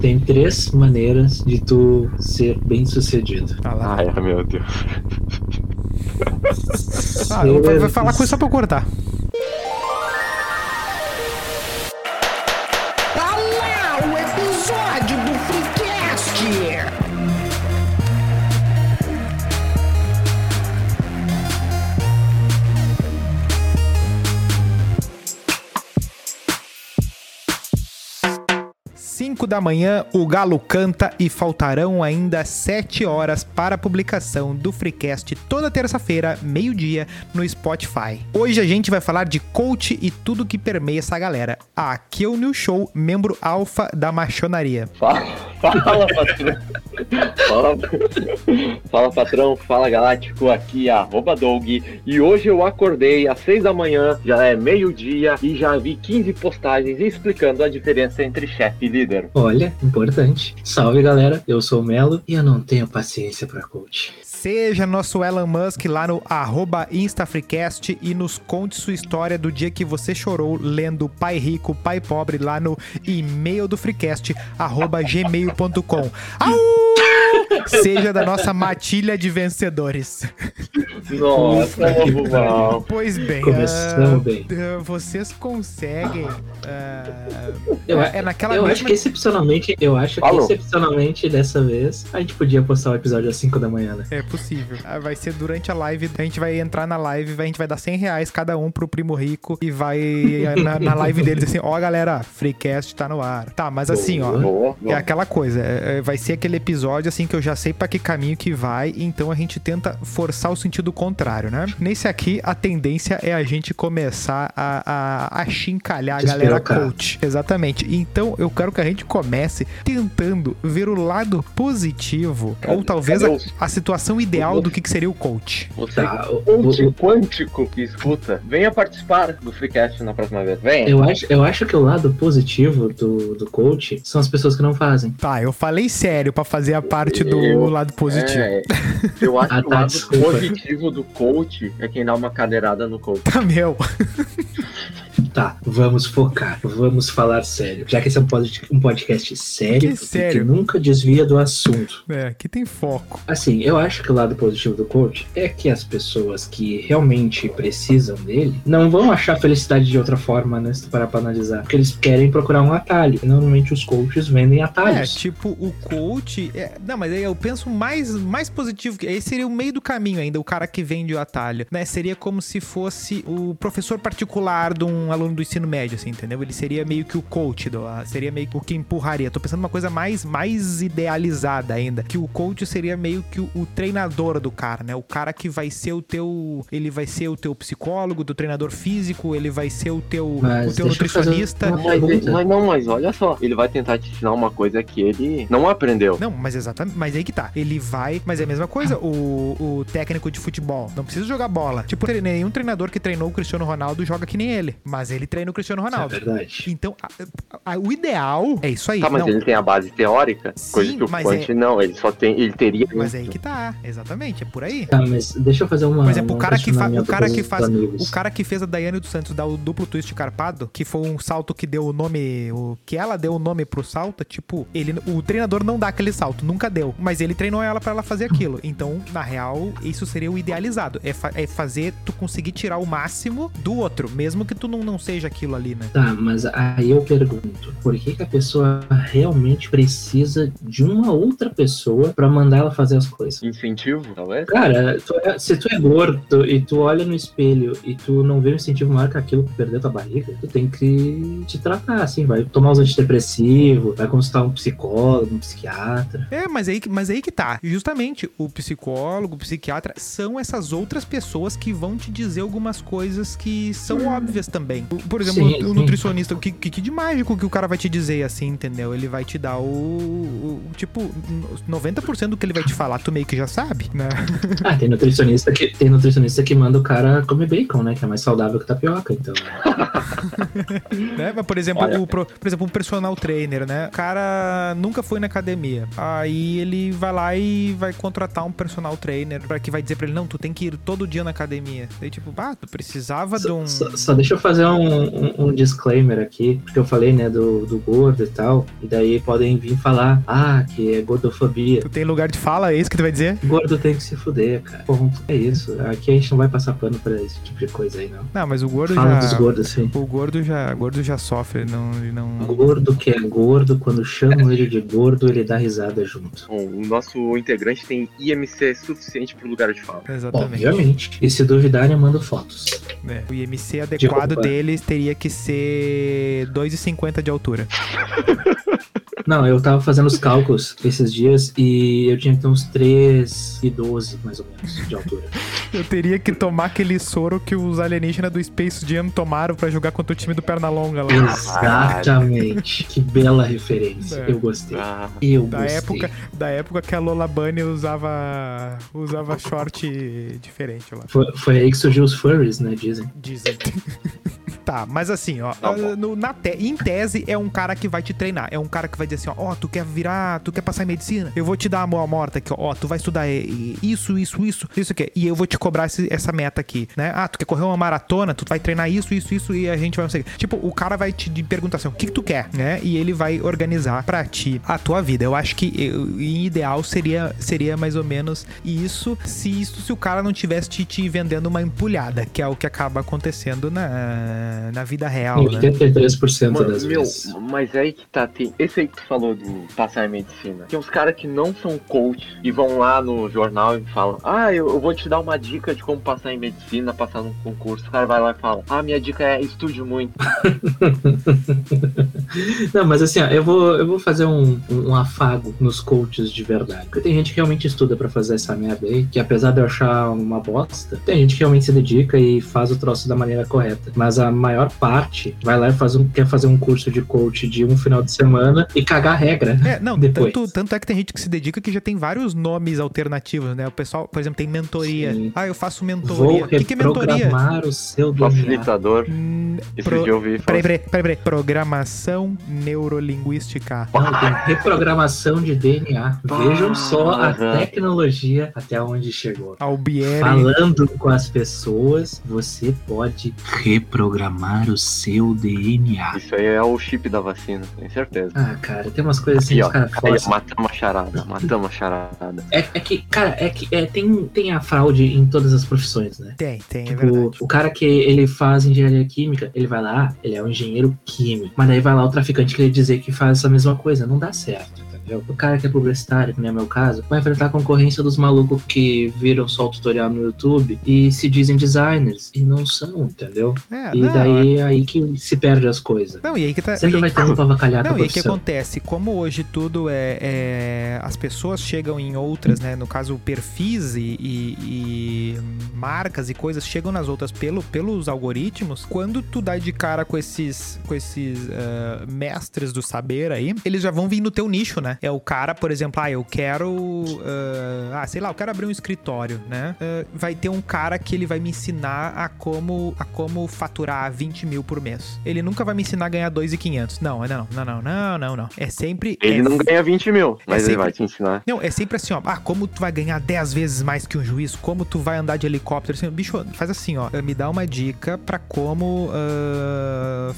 Tem três maneiras de tu ser bem sucedido. Tá. Ai, meu Deus. Ah, vai, falar coisa só pra eu cortar. 5 da manhã, o Galo canta e faltarão ainda 7 horas para a publicação do Freecast toda terça-feira, meio-dia, no Spotify. Hoje a gente vai falar de coach e tudo que permeia essa galera. Aqui é o New Show, membro alfa da machonaria. Fala, fala patrão. Fala, fala, patrão. Fala, Galáctico. Aqui é arroba Doug. E hoje eu acordei às 6 da manhã, já é meio-dia, e já vi 15 postagens explicando a diferença entre chefe e líder. Olha, importante. Salve galera, eu sou o Melo e eu não tenho paciência pra coach. Seja nosso Elon Musk lá no InstaFreecast e nos conte sua história do dia que você chorou lendo Pai Rico, Pai Pobre lá no e-mail do Freecast, gmail.com. Seja da nossa matilha de vencedores. Nossa. Pois bem, Começamos ah, bem. ah, vocês conseguem. ah, Eu, é naquela eu mesma. acho que excepcionalmente, eu acho Falou. que excepcionalmente dessa vez a gente podia postar o episódio às 5 da manhã, né? É possível. Ah, Vai ser durante a live. A gente vai entrar na live, a gente vai dar 100 reais cada um pro Primo Rico e vai na, na live deles assim: ó, galera, Freecast tá no ar. Tá, mas assim, ó. Boa, É boa. aquela coisa, é- é- vai ser aquele episódio assim que eu já sei pra que caminho que vai, então a gente tenta forçar o sentido contrário, né? Nesse aqui, a tendência é a gente começar a, a, a chincalhar a galera coach. Exatamente. Então eu quero que a gente comece tentando ver o lado positivo, ou talvez a, cadê a situação ideal do que, que seria o coach. Você, Tá, o- coach o- quântico que escuta, venha participar do Freecast na próxima vez. Venha. Eu acho, eu acho que o lado positivo do, do coach são as pessoas que não fazem. Tá, eu falei sério pra fazer a parte do Eu- lado positivo. É, eu acho Ah, que o tá, lado desculpa. positivo do coach é quem dá uma cadeirada no coach. Tá, meu. Tá, vamos focar, vamos falar sério. Já que esse é um pod- um podcast sério, Que sério? que nunca desvia do assunto. É, aqui tem foco. Assim, eu acho que o lado positivo do coach é que as pessoas que realmente precisam dele não vão achar felicidade de outra forma, né? Se tu parar pra analisar. Porque eles querem procurar um atalho. E normalmente os coaches vendem É, atalhos. tipo, o coach. é- não, mas aí eu penso mais, mais positivo. que Aí seria o meio do caminho ainda, o cara que vende o atalho. Né? Seria como se fosse o professor particular de um aluno do ensino médio, assim, entendeu? Ele seria meio que o coach, do, seria meio que o que empurraria. Tô pensando numa coisa mais, mais idealizada ainda. Que o coach seria meio que o, o treinador do cara, né? O cara que vai ser o teu. Ele vai ser o teu psicólogo, do treinador físico, ele vai ser o teu, Mas o teu nutricionista. uma Mas, mas não, mas olha só, ele vai tentar te ensinar uma coisa que ele não aprendeu. Não, mas exatamente. Mas aí que tá. Ele vai. Mas é a mesma coisa. O, o técnico de futebol não precisa jogar bola. Tipo, nenhum treinador que treinou o Cristiano Ronaldo joga que nem ele. Mas ele treina o Cristiano Isso é Ronaldo. verdade. Então, a- a- o ideal é isso aí. Tá, mas não, ele tem a base teórica, Sim, coisa que o mas Quant é- não, ele só tem, ele teria. mas é aí que tá. Exatamente. É por aí. Tá, mas deixa eu fazer uma. Por exemplo, o cara que, fa- o cara que faz. amigos. O cara que fez a Daiane dos Santos dar o duplo twist carpado, que foi um salto que deu o nome. O, que ela deu o nome pro salto, tipo, ele, o treinador não dá aquele salto, nunca deu. Mas ele treinou ela pra ela fazer aquilo. Então, na real, isso seria o idealizado. É, fa- é fazer tu conseguir tirar o máximo do outro, mesmo que tu não, não seja aquilo ali, né? Tá, mas aí eu pergunto, por que, que a pessoa realmente precisa de uma outra pessoa pra mandar ela fazer as coisas? Incentivo, talvez? Cara, tu é- se tu é gordo e tu olha no espelho e tu não vê um incentivo maior que aquilo que perdeu tua barriga, tu tem que te tratar, assim, vai tomar uns antidepressivos, vai consultar um psicólogo, um psiquiatra. É, mas aí, que- mas aí que tá. Justamente, o psicólogo, o psiquiatra, são essas outras pessoas que vão te dizer algumas coisas que são óbvias também. O- Por exemplo, Sim, o sim. nutricionista, o que, que, de mágico que o cara vai te dizer, assim, entendeu? Ele vai te dar o. o- tipo, 90% do que ele vai te falar, tu meio que já sabe, né? Ah, tem nutricionista que tem nutricionista que manda o cara comer bacon, né? Que é mais saudável que tapioca, então. né? Mas, por exemplo, Olha. o, por exemplo, um personal trainer, né? O cara nunca foi na academia. Aí ele vai lá e vai contratar um personal trainer para que vai dizer pra ele, não, tu tem que ir todo dia na academia. Daí, tipo, ah, tu precisava de um. Só, só deixa eu fazer um, um, um disclaimer aqui, porque eu falei, né, do, do gordo e tal, e daí podem vir falar, ah, que é gordofobia. Tu tem lugar de fala, é isso que tu vai dizer? Gordo tem que se fuder, cara. Ponto. É isso. Aqui a gente não vai passar pano pra esse tipo de coisa aí, não. Não, mas o gordo Fala já. dos gordos, sim. O gordo já, o gordo já sofre, não, ele não. Gordo que é gordo, quando chamam ele de gordo, ele dá risada junto. Bom, o nosso integrante tem IMC suficiente pro lugar de fala. Exatamente. Obviamente. E se duvidarem, eu mando fotos. É, O IMC adequado roupa. Deles teria que ser 2,50 de altura. Não, eu tava fazendo os cálculos esses dias e eu tinha que ter uns 3 e 12, mais ou menos, de altura. Eu teria que tomar aquele soro que os alienígenas do Space Jam tomaram pra jogar contra o time do Pernalonga lá. Exatamente. que bela referência. É. Eu gostei. Ah, Eu Da gostei. época, da época que a Lola Bunny usava usava short diferente lá. Foi, foi aí que surgiu os furries, né? Dizem. Dizem. Tá, mas assim, ó, Tá no- na te- em tese é um cara que vai te treinar, é um cara que vai dizer assim, ó, ó, tu quer virar, tu quer passar em medicina? Eu vou te dar a mão morta aqui, ó, ó, tu vai estudar isso, isso, isso, isso aqui, e eu vou te cobrar esse- essa meta aqui, né? Ah, tu quer correr uma maratona, tu vai treinar isso, isso, isso, e a gente vai, quê. Tipo, o cara vai te perguntar assim, o que, que tu quer, né? E ele vai organizar pra ti a tua vida. Eu acho que eu- em ideal seria, seria mais ou menos isso, se isso, se o cara não tivesse te, te vendendo uma empulhada, que é o que acaba acontecendo na, na vida real, né? 83% Mano, das meu, vezes. mas é aí que tá, tem. Esse aí que tu falou do passar em medicina. Tem uns caras que não são coach e vão lá no jornal e falam: Ah, eu, eu vou te dar uma dica de como passar em medicina, passar num concurso. O cara vai lá e fala: Ah, minha dica é estude muito. Não, mas assim, ó, eu vou, eu vou fazer um, um afago nos coaches de verdade. Porque tem gente que realmente estuda pra fazer essa merda aí, que apesar de eu achar uma bosta, tem gente que realmente se dedica e faz o troço da maneira correta. Mas a maior parte vai lá e faz um, quer fazer um curso de coach de um final de semana e cagar a regra. É, não, Depois. tanto, tanto é que tem gente que se dedica que já tem vários nomes alternativos, né? O pessoal, por exemplo, tem mentoria. Sim. Ah, eu faço Vou mentoria. O que, que é mentoria? reprogramar o seu DNA. Facilitador. Hum, Esse pro- dia eu ouvi Peraí, falar. peraí, peraí, peraí. Programação neurolinguística. Não, tem reprogramação de DNA. Vejam só a Aham. tecnologia até onde chegou. Albieri. Falando com as pessoas, você pode reprogramar o seu DNA. Isso aí é o chip da vacina, tenho certeza. Ah, cara, tem umas coisas assim Aqui, que os caras forçam. matamos a charada, matamos a charada. É, é que, cara, é que é, tem, tem a fraude em todas as profissões, né? Tem, tem, é Tipo, verdade. o cara que ele faz engenharia química, ele vai lá, ele é um engenheiro químico. Mas daí vai lá o traficante querer dizer que faz essa mesma coisa. Não dá certo? O cara que é publicitário, que nem é meu caso, vai enfrentar a concorrência dos malucos que viram só o tutorial no YouTube e se dizem designers. E não são, entendeu? É, E não, daí é aí que se perde as coisas. Não, e aí que tá. Sempre vai ter um pra avacalhar Não, e aí o que acontece? Como hoje tudo é, é- As pessoas chegam em outras, né? No caso, perfis e, e- e marcas e coisas chegam nas outras pelo, pelos algoritmos. Quando tu dá de cara com esses, com esses ah, mestres do saber aí, eles já vão vir no teu nicho, né? É o cara, por exemplo, ah, eu quero. ah, ah, sei lá, eu quero abrir um escritório, né? Ah, vai ter um cara que ele vai me ensinar a como, a como faturar 20 mil por mês. Ele nunca vai me ensinar a ganhar 2,500. Não, não, não, não, não, não, não. É sempre. Ele é não ganha 20 mil, mas sempre- ele vai te ensinar. não, é sempre assim, ó. Ah, como tu vai ganhar 10 vezes mais que um juiz? Como tu vai andar de helicóptero? Assim, bicho, faz assim, ó. Me dá uma dica pra como. ah,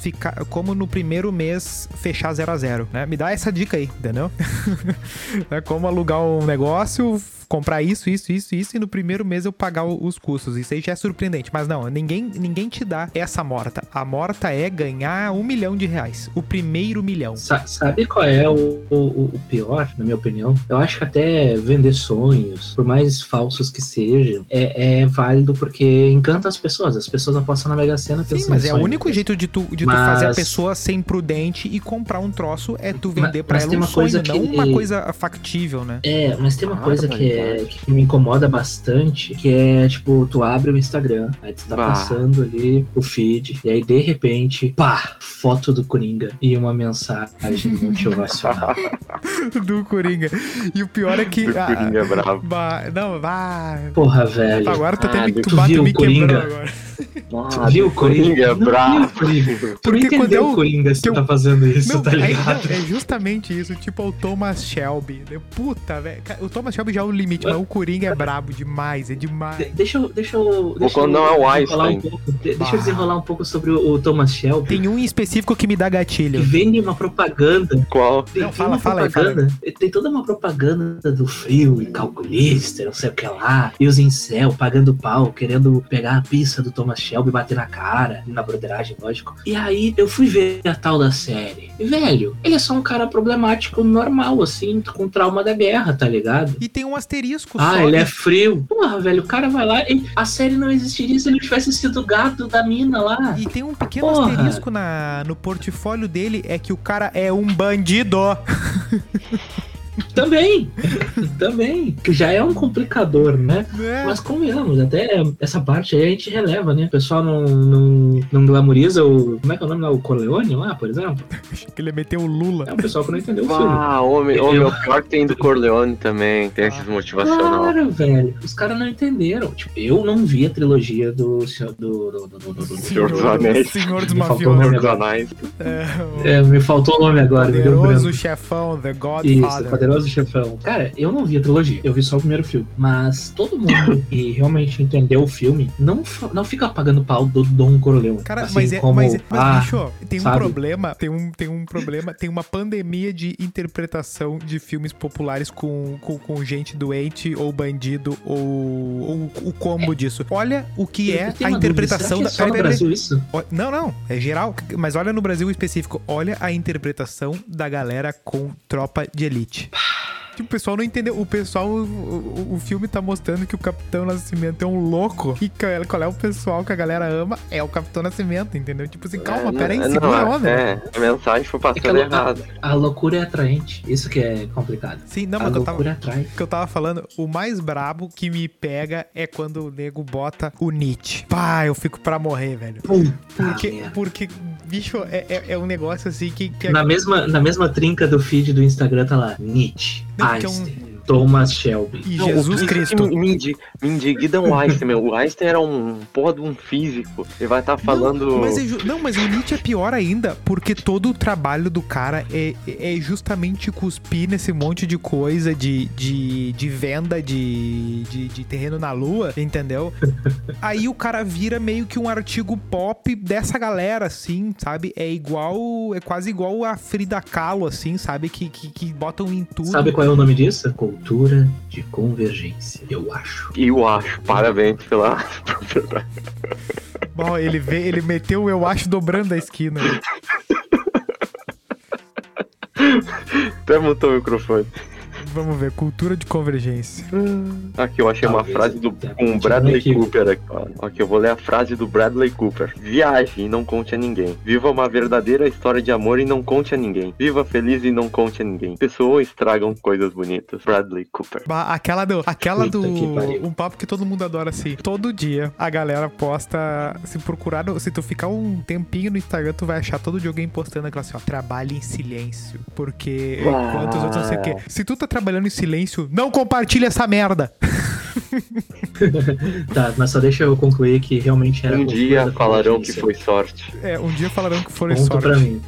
Ficar, como no primeiro mês fechar 0 a 0 né? Me dá essa dica aí, entendeu? É como alugar um negócio, comprar isso, isso, isso, isso, e no primeiro mês eu pagar os custos. Isso aí já é surpreendente. Mas não, ninguém, ninguém te dá essa morta. A morta é ganhar um milhão de reais. O primeiro milhão. Sa- Sabe qual é o, o- o pior, na minha opinião? Eu acho que até vender sonhos, por mais falsos que sejam, é, é válido porque encanta as pessoas. As pessoas apostam na Mega Sena Sim, mas é o único jeito de tu, de tu Mas- fazer a pessoa ser imprudente e comprar um troço é tu vender Mas- pra mas ela tem um uma sonho, coisa não que- uma coisa factível, né? É, mas tem uma Ah, coisa que, é, verdade. que me incomoda bastante, que é, tipo, tu abre o Instagram, aí tu tá Bah. passando ali o feed, e aí, de repente, pá, foto do Coringa e uma mensagem motivacional. do Coringa. E o pior é que. Do ah, Coringa bravo. bah, não, vai. Porra, velho. Agora tá Ah, tendo tu tu bate viu me o Coringa? agora. Tu viu o Coringa? é Não bravo. viu o Coringa. Tu não entendeu eu- o Coringa se que tu eu- tá fazendo isso, Não, tá é, ligado? não, é justamente isso, tipo o Thomas Shelby. Puta, velho. O Thomas Shelby já é o limite, mas o Coringa é brabo demais, é demais. De- Deixa eu. Deixa eu. Deixa quando não é o desenrolar Einstein. Um pouco, de- deixa eu desenrolar um pouco sobre o, o Thomas Shelby. Tem um em específico que me dá Que gatilho. vende uma propaganda. Qual? Tem, Não, fala, fala aí, propaganda. Tem toda uma propaganda do frio e calculista, não sei o que lá. E os incel pagando pau, querendo pegar a pista do Thomas Shelby e bater na cara. Na broderagem, lógico. E aí eu fui ver a tal da série. E, velho, ele é só um cara problemático normal, assim, com trauma da guerra, tá ligado? E tem um asterisco Ah, só. ele é frio. Porra, velho, o cara vai lá e a série não existiria se ele tivesse sido gato da mina lá. E tem um pequeno Porra. asterisco na, no portfólio dele, é que o cara é um bandido. Também, também. Que já é um complicador, né? Né? Mas convenhamos, até essa parte aí a gente releva, né? O pessoal não, não, não glamoriza o. Como é que é o nome lá? O Corleone lá, por exemplo? Acho que ele meteu o Lula. É o pessoal que não entendeu o filme. Ah, homem, Eu- homem, o pior tem do Corleone também, tem esses motivacional. Claro, velho. Os caras não entenderam. Tipo, eu não vi a trilogia do. senhor- do, do, do, do, do, do- Senhor dos Anéis. Senhor dos Me faltou o mafiosos. nome Senhor dos Anéis. É, o É, me faltou o nome agora, um poderoso branco. chefão, The Isso, Godfather. Poderoso Chefão. Cara, eu não vi a trilogia, eu vi só o primeiro filme. Mas todo mundo que realmente entendeu o filme não, não fica pagando pau do Dom Corleone. Cara, Assim mas, é, como, mas, mas ah, bicho, tem um sabe? problema, tem um, tem um problema, tem uma pandemia de interpretação de filmes populares com, com, com gente doente ou bandido ou, ou o combo disso. Olha o que eu é a dúvida, interpretação da. é só no Brasil isso? Não, não, é geral. Mas olha no Brasil específico. Olha a interpretação da galera com tropa de elite. Tipo, o pessoal não entendeu. O pessoal, o, o, filme tá mostrando que o Capitão Nascimento é um louco. E que- qual é o pessoal que a galera ama? É o Capitão Nascimento, entendeu? Tipo assim, calma, É, pera aí, não, segura a não, onda. É, a mensagem foi É que passando ela- errada. A loucura é atraente, isso que é complicado. Sim, não, a mas eu tava, loucura atrai. que eu tava falando, o mais brabo que me pega é quando o nego bota o Nietzsche. Pá, eu fico pra morrer, velho. Puta Porque, merda. porque bicho, é, é, é um negócio assim que. que Na mesma, na mesma trinca do feed do Instagram tá lá, Nietzsche, Não, é Einstein, Thomas Shelby. E Não, Jesus Cristo. Me, me, indi- me indigna o Einstein, meu. O Einstein era um porra de um físico. Ele vai estar falando. Não mas, é ju- não, mas o Nietzsche é pior ainda, porque todo o trabalho do cara é, é justamente cuspir nesse monte de coisa de, de, de venda de, de, de terreno na lua, entendeu? Aí o cara vira meio que um artigo pop dessa galera, assim, sabe? É igual, é quase igual a Frida Kahlo, assim, sabe? Que, que, que botam em tudo. Sabe qual é o nome disso? Cultura de convergência, eu acho. E eu acho, parabéns pela. Bom, ele, vê, ele meteu, eu acho, dobrando a esquina. Até mutou o microfone. Vamos ver, cultura de convergência. Aqui eu achei uma Talvez frase do continuado Bradley aqui. Cooper aqui. Aqui eu vou ler a frase do Bradley Cooper. Viaje e não conte a ninguém. Viva uma verdadeira história de amor e não conte a ninguém. Viva feliz e não conte a ninguém. Pessoas estragam coisas bonitas. Bradley Cooper. Bah, Aquela do. Aquela Puta do. Um papo que todo mundo adora assim. Todo dia a galera posta. Se procurar. no- Se tu ficar um tempinho no Instagram, tu vai achar todo dia alguém postando aquela assim, ó. Trabalhe em silêncio. Porque Uau. enquanto os outros não sei o quê. Se tu tá trabalhando em silêncio, não compartilha essa merda. Tá, mas só deixa eu concluir que realmente era Um dia falarão que foi sorte. É, um dia falarão que foram Ponto sorte. pra mim.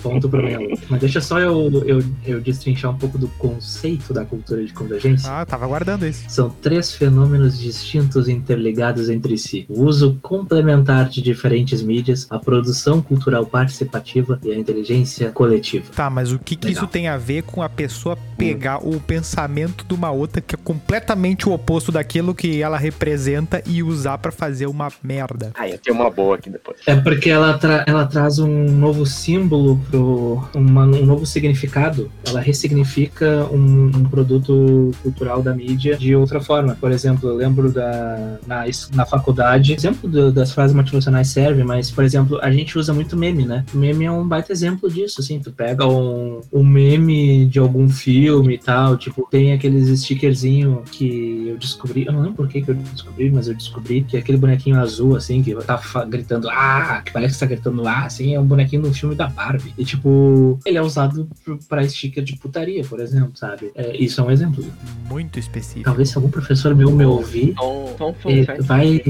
Ponto pra mim. Mas deixa só eu, eu, eu destrinchar um pouco do conceito da cultura de convergência. Ah, eu tava aguardando isso. São três fenômenos distintos e interligados entre si: o uso complementar de diferentes mídias, a produção cultural participativa e a inteligência coletiva. Tá, mas o que, que isso tem a ver com a pessoa pegar o pensamento de uma outra que é completamente o oposto daquilo que ela representa e usar pra fazer uma merda? Ah, ia ter uma boa aqui depois. É porque ela, tra- ela traz um novo símbolo, pro, uma- um novo significado. Ela ressignifica um, um produto cultural da mídia de outra forma. Por exemplo, eu lembro da, na, na faculdade, exemplo do- das frases motivacionais serve, mas, por exemplo, a gente usa muito meme, né? O meme é um baita exemplo disso, assim. Tu pega um, um meme de algum filme e tal, tipo, tem aqueles stickerzinho que eu descobri eu não lembro por que, que eu descobri, mas eu descobri que aquele bonequinho azul, assim, que tá gritando, ah, que parece que tá gritando ah, assim, é um bonequinho do filme da Barbie. E, tipo, ele é usado pra sticker de putaria, por exemplo, sabe? É, isso é um exemplo. Muito específico. Talvez se algum professor meu me ouvir, fact. vai.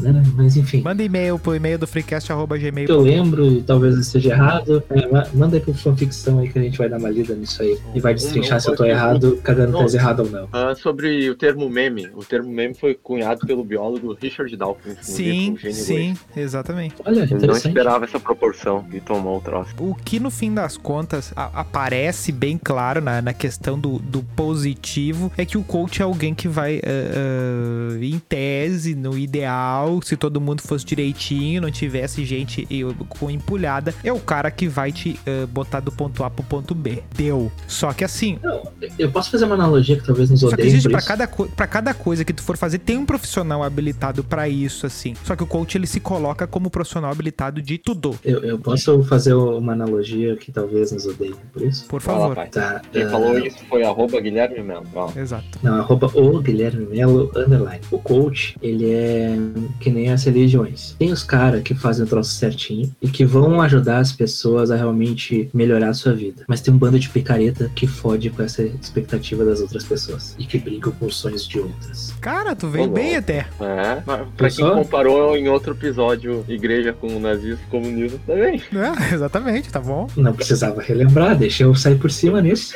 Né, mas enfim. Manda e-mail pro e-mail do freecast.gmail. eu lembro, e talvez eu esteja errado, é, ma- manda aí pro fanficção aí que a gente vai dar uma lida nisso aí. E vai destrinchar se eu tô errado, cagando Não. tese errado ou não. Ah, sobre o termo meme. O termo meme foi cunhado pelo biólogo Richard Dawkins. Sim, sim, exatamente. Olha, Ele não esperava essa proporção e tomou o troço. O que no fim das contas a- aparece bem claro na, na questão do, do positivo é que o coach é alguém que vai, ah, ah, em tese, no ideal, se todo mundo fosse direitinho, não tivesse gente eh, com empulhada, é o cara que vai te ah, botar do ponto A pro ponto B. Deu. Só que assim, Não, eu posso fazer uma analogia que talvez nos Só que existe isso. cada, pra cada coisa que tu for fazer, tem um profissional habilitado pra isso, assim. Só que o coach, ele se coloca como profissional habilitado de tudo. Eu, eu posso fazer uma analogia que talvez nos odeiem por isso? Por Fala, favor. pai. Tá. Quem ah, falou isso foi arroba Guilherme Melo. Ó. Exato. Não, arroba o Guilherme Melo, underline. O coach, ele é que nem as religiões. Tem os caras que fazem o troço certinho e que vão ajudar as pessoas a realmente melhorar a sua vida. Mas tem um bando de picareta que fode com essa expectativa das outras pessoas e que brincam com os sonhos de outras. Cara, tu veio Ô, bem até. É, pra quem Pessoal? comparou em outro episódio igreja com o nazismo comunismo também. É, exatamente, tá bom? Não precisava relembrar, deixa eu sair por cima nisso.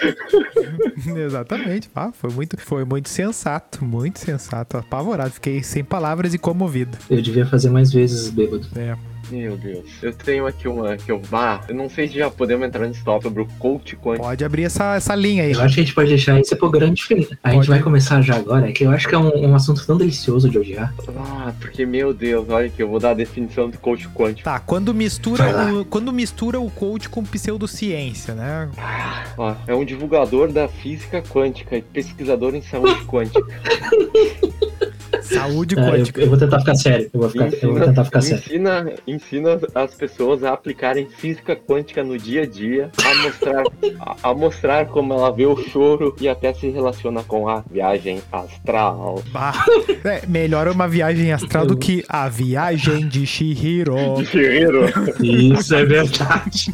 exatamente. Ah, foi muito, foi muito sensato, muito sensato. Apavorado, fiquei sem palavras e comovido. Eu devia fazer mais vezes bêbado. É. Meu Deus. Eu tenho aqui uma que eu. Ah, eu não sei se já podemos entrar nesse tópico sobre o coach quântico. Pode abrir essa, essa linha aí. Eu acho que a gente pode deixar isso pro grande fim. A Pode. gente vai começar já agora, que eu acho que é um, um assunto tão delicioso de odiar. Ah, porque, meu Deus, olha aqui, eu vou dar a definição de coach quântico. Tá, quando mistura, o, quando mistura o coach com pseudociência, né? Ó, é um divulgador da física quântica e pesquisador em saúde quântica. Saúde Ah, eu, quântica. eu vou tentar ficar sério. Eu vou, ficar, eu vou tentar ficar sério. ensina, ensina as pessoas a aplicarem física quântica no dia a dia, a mostrar, a, a mostrar como ela vê o choro e até se relaciona com a viagem astral. Bah, é, melhor uma viagem astral do que a viagem de Shihiro. Guerreiro. Isso é verdade.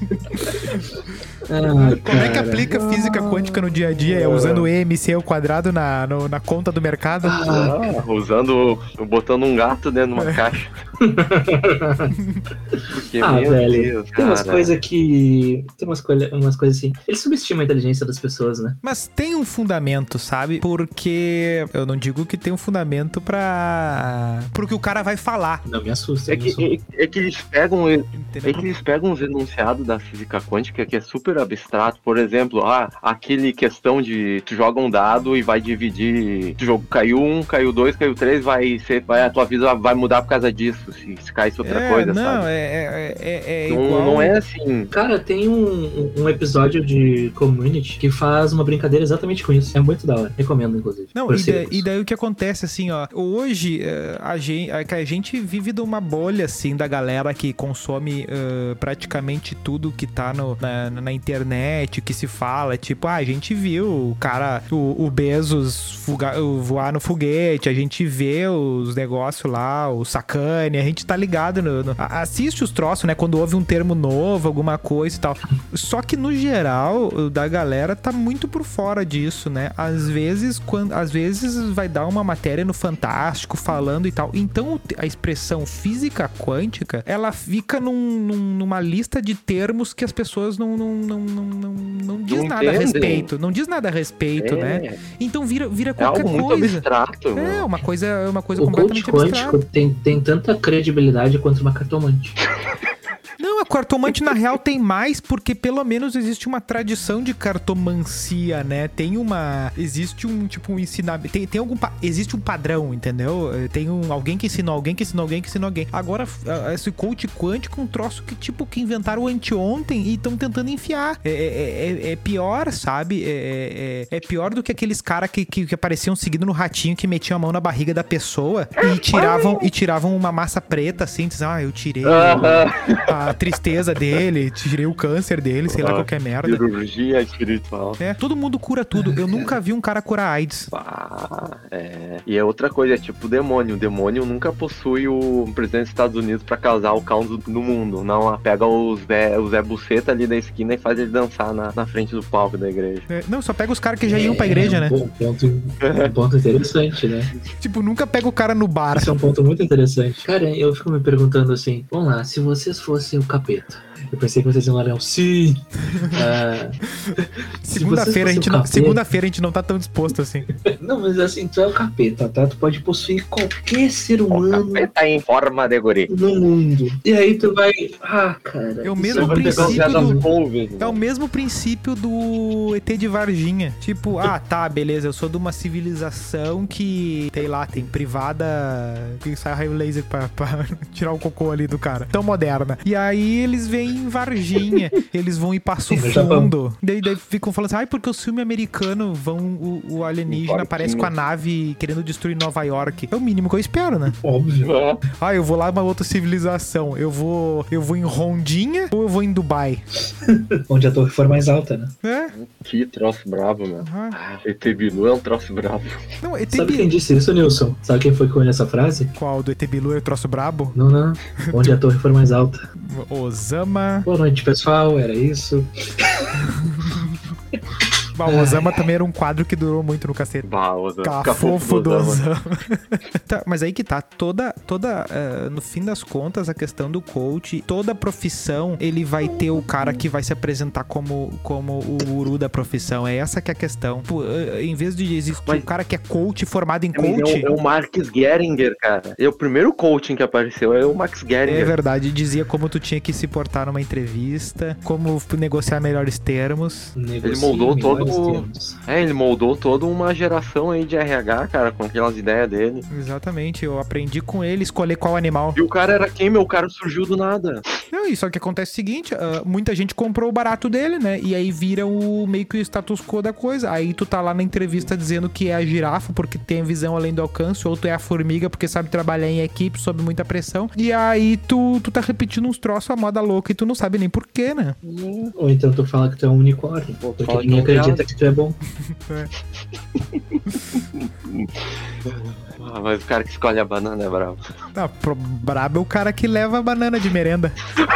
Ah, Como é que aplica física quântica no dia a dia? É usando o EMC ao quadrado na, no- na conta do mercado? Ah, usando, botando um gato dentro de uma caixa. Porque, Ah, meu velho. Deus, Tem umas coisas que. Tem umas, coisa, umas coisas assim. Ele subestima a inteligência das pessoas, né? Mas tem um fundamento, sabe? Porque eu não digo que tem um fundamento pra. Porque o cara vai falar. Não me assusta. É que, sou- é, é que eles pegam É Entendeu? que eles pegam uns enunciados da física quântica que é super abstrato. Por exemplo, ah, aquele questão de tu joga um dado e vai dividir. Tu jogo caiu um, caiu dois, caiu três, vai ser. Vai, a tua vida vai mudar por causa disso. Se, se caísse outra é, coisa, não, sabe? é, é, é, é Não, igual. não é assim. Cara, tem um, um episódio de Community que faz uma brincadeira exatamente com isso. É muito da hora. Recomendo, inclusive. Não, e, da- e daí o que acontece, assim, ó. Hoje, eh, a gente, a gente vive numa bolha, assim, da galera que consome eh, praticamente tudo que tá no- na, na internet, que se fala. Tipo, ah, a gente viu o cara, o, o Bezos fuga- voar no foguete, a gente vê os negócios lá, o sacane, a gente tá ligado no, no- Assiste os troços, né? Quando houve um termo novo, alguma coisa e tal. Só que no geral, o da galera tá muito por fora disso, né? Às vezes, quando, às vezes vai dar uma matéria no Fantástico falando e tal. Então a expressão física quântica, ela fica num- num- numa lista de termos que as pessoas não, não, não, não, não, não diz Não nada a entendem. respeito. Não diz nada a respeito, é, né? Então vira, vira é qualquer algo muito coisa. abstrato. É, uma coisa, é uma coisa O completamente abstrata. quântico tem, tem tanta credibilidade quanto uma cartomante. Não, a cartomante na real tem mais porque pelo menos existe uma tradição de cartomancia, né? Tem uma, existe um tipo um ensinamento, tem, tem algum, existe um padrão, entendeu? Eh, Tem um alguém que ensinou alguém que ensinou alguém que ensinou alguém. Agora esse coach quântico é um troço que tipo que inventaram anteontem e estão tentando enfiar. É, é- é- é pior, sabe? É, é- é pior do que aqueles caras que, que, que apareciam seguindo no ratinho que metiam a mão na barriga da pessoa e tiravam e tiravam uma massa preta assim, diziam, ah, eu tirei o- Aham. a tristeza dele, tirei o câncer dele, sei lá, qualquer merda. Cirurgia espiritual. É, todo mundo cura tudo. Eu nunca vi um cara curar AIDS. Ah, é. E é outra coisa, é tipo o demônio. O demônio nunca possui o presidente dos Estados Unidos pra causar o caos no mundo. Não, ah, pega o Zé, o Zé Buceta ali da esquina e faz ele dançar na, na frente do palco da igreja. É, não, só pega os caras que já iam pra igreja, é né? um bom ponto, um ponto interessante, né? Tipo, nunca pega o cara no bar. Esse é um ponto muito interessante. Cara, eu fico me perguntando assim, vamos lá, se vocês fossem o capeta. Eu pensei que vocês iam falar, sim. Ah, se Segunda-feira a gente o não, capeta- segunda-feira a gente não tá tão disposto assim. Não, mas assim, tu é o capeta, tá? Tu pode possuir qualquer ser humano Tá em forma de guri. no mundo. E aí tu vai. Ah, cara. É o mesmo um negócio- princípio do-. É o mesmo princípio do ET de Varginha. Tipo, ah, tá, beleza, eu sou de uma civilização que, sei lá, tem privada que sai raio laser pra, pra tirar o cocô ali do cara. Tão moderna. E aí eles vêm em Varginha, eles vão em Passo. Fundo. Daí, daí ficam falando assim, ai, porque o filme americano vão, o, o alienígena aparece com a nave querendo destruir Nova York. É o mínimo que eu espero, né? Óbvio. Ah, eu vou lá uma outra civilização. Eu vou, eu vou em Rondinha ou eu vou em Dubai? Onde a torre for mais alta, né? É? Que troço bravo, meu. Ah. Ah, ET Bilu é um troço bravo. Não, ET Sabe quem disse isso, Nilson? Sabe quem foi que conhece essa frase? Qual? Do ET Bilu é o troço brabo? Não, não. Onde a torre for mais alta. Osama. Boa noite, pessoal. Era isso. Bah, o Osama também era um quadro que durou muito no cacete. Bah, Osama. Cafofo do Osama. Osama. Tá, mas aí que tá, toda, toda, eh, no fim das contas, a questão do coach, toda profissão, ele vai ter o cara que vai se apresentar como, como o guru da profissão. É essa que é a questão. Pô, eh, em vez de existir Mas- o cara que é coach formado em É, coach, É o, é o Marcus Geringer, cara. É o primeiro coaching que apareceu, é o Max É Geringer. verdade, dizia como tu tinha que se portar numa entrevista, como negociar melhores termos. Negocie moldou todo o- termos. É, ele moldou toda uma geração aí de RH, cara, com aquelas ideias dele. Exatamente, eu aprendi com ele escolher qual animal. E o cara era quem, meu? O cara surgiu do nada. Não, e só que acontece o seguinte, ah, muita gente comprou o barato dele, né? E aí vira o meio que o status quo da coisa. Aí tu tá lá na entrevista dizendo que é a girafa porque tem visão além do alcance, ou tu é a formiga porque sabe trabalhar em equipe sob muita pressão. E aí tu, tu tá repetindo uns troços a moda louca e tu não sabe nem porquê, né? Ou então tu fala que tu é um unicórnio. Pô, tu Porque fala ninguém é acredita que tu é bom. Ah, mas o cara que escolhe a banana é bravo. Ah, pro, brabo é o cara que leva a banana de merenda.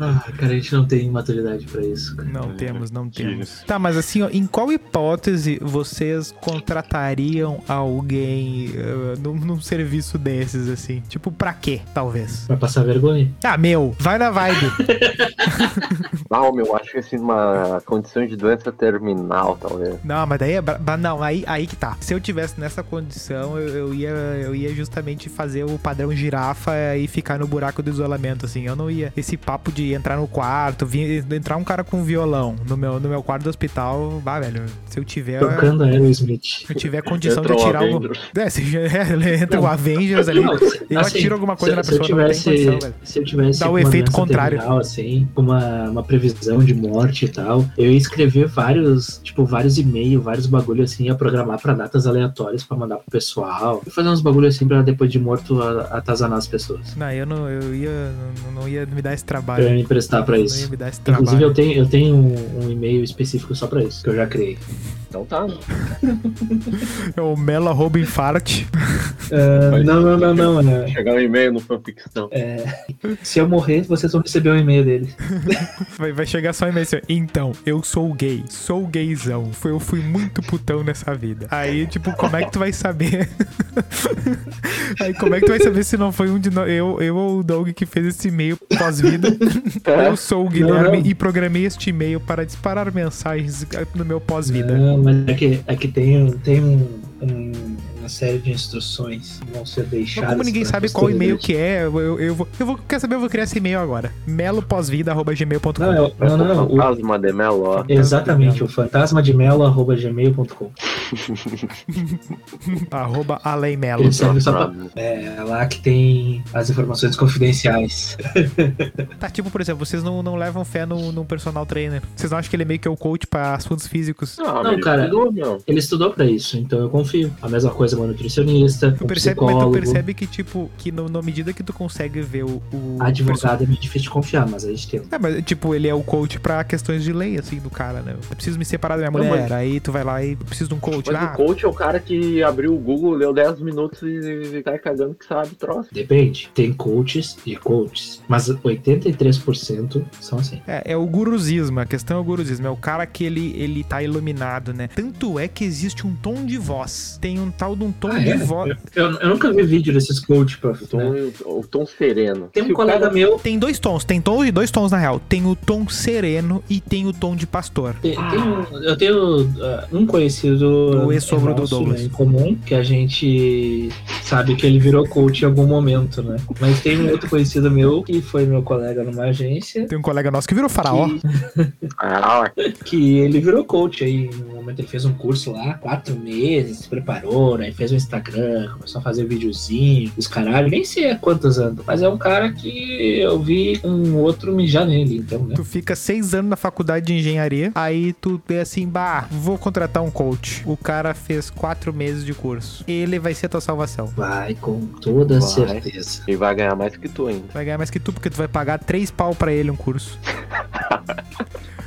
Ah, cara, a gente não tem maturidade pra isso, cara. Não temos, não temos. Tá, mas assim, ó, em qual hipótese vocês contratariam alguém eh, num, num serviço desses, assim? Tipo, pra quê, talvez? Pra passar vergonha. Ah, meu, vai na vibe. Não, meu, acho que assim, uma condição de doença terminal, talvez. não, mas daí é. Não, aí, aí que tá. Se eu tivesse nessa condição, eu, eu ia, eu ia justamente fazer o padrão girafa e ficar no buraco do isolamento, assim. Eu não ia. Esse papo de entrar no quarto, vir, entrar um cara com violão no meu, no meu quarto do hospital, vá, velho. Se eu tiver. Tocando Aerosmith. Se eu tiver condição de o atirar algum. É, se é, entra o. Avengers ali. Não, Eu assim, atiro alguma coisa se, na se eu pessoa, não tem tivesse, condição, velho. Se eu tivesse Dá o uma efeito contrário. terminal, assim, uma, uma previsão de morte e tal, eu ia escrever vários, tipo, vários e-mails, vários bagulhos assim, ia programar pra datas aleatórias pra mandar pro pessoal. E fazer uns bagulhos assim pra depois de morto a- atazanar as pessoas. Não, eu não, eu ia, não, não ia me dar esse Pra eu trabalho. me emprestar pra Não ia isso. me dar esse Inclusive, trabalho. eu tenho, eu tenho um, um e-mail específico só pra isso, que eu já criei. Então tá. É o Melo arroba infarte. Ah, Vai. não, não, não, não. é, Chegar um e-mail no fanficção. se eu morrer, vocês vão receber um e-mail dele. Vai, vai chegar só em e-mail assim, então, eu sou gay, sou gaysão. Foi, eu fui muito putão nessa vida. Aí, tipo, como é que tu vai saber? Aí, como é que tu vai saber se não foi um de nós? Eu, eu ou o Doug que fez esse e-mail pós-vida? Eu sou o Guilherme Não, não. e programei este e-mail para disparar mensagens no meu pós-vida. Não, mas é que, é que tem, tem um, um- uma série de instruções vão ser Mas deixadas. como ninguém sabe qual e-mail que é, eu, eu, eu vou, eu vou. Quer saber? Eu vou criar esse e-mail agora. melopósvida.gmail.com. Não, é, não, não, não. O- Fantasma de Melo, ó. exatamente, o fantasma de melo.gmail.com. Arroba só pra. Bravo. É lá que tem as informações confidenciais. Tá, tipo, por exemplo, vocês não, não levam fé no, no personal trainer. Vocês não acham que ele é meio que é o coach pra assuntos físicos? Não, Não, ele cara. estudou, meu. Ele estudou pra isso, então eu confio. A mesma coisa uma nutricionista, Tu um percebe, mas tu psicólogo. percebe que, tipo, que no, na medida que tu consegue ver o. o Advogado é meio difícil de confiar, mas a gente tenta. É, mas, tipo, ele é o coach pra questões de lei, assim, do cara, né? Eu preciso me separar da minha Não, mulher. mas- Aí tu vai lá e preciso de um coach. Mas Ah, o coach é o cara que abriu o Google, leu 10 minutos e tá cagando que sabe troço. Depende. Tem coaches e coaches, mas 83% são assim. É, é o guruzismo, a questão é o guruzismo, é o cara que ele, ele tá iluminado, né? Tanto é que existe um tom de voz. Tem um tal de um tom Ah, de é? voz. Eu, eu nunca vi vídeo desses coaches pra. O tom, né? o tom sereno. Tem um Se colega cara- meu. Tem dois tons, tem tom, dois tons na real. Tem o tom sereno e tem o tom de pastor. Tem, tem um- eu tenho uh, um conhecido O ex-sogro do Douglas. né, em comum, que a gente sabe que ele virou coach em algum momento, né? Mas tem um outro conhecido meu que foi meu colega numa agência. Tem um colega nosso que virou faraó. Que, Ah, que ele virou coach aí. No momento ele fez um curso lá, quatro meses, se preparou, né? Fez um Instagram, começou a fazer videozinho, os caralho, nem sei há quantos anos. Mas é um cara que eu vi um outro mijar nele, então, né? Tu fica seis anos na faculdade de engenharia, aí tu vê assim, bah, vou contratar um coach. O cara fez quatro meses de curso. Ele vai ser a tua salvação. Vai com toda Vai. certeza. ele vai ganhar mais que tu ainda. Vai ganhar mais que tu, porque tu vai pagar três pau pra ele um curso.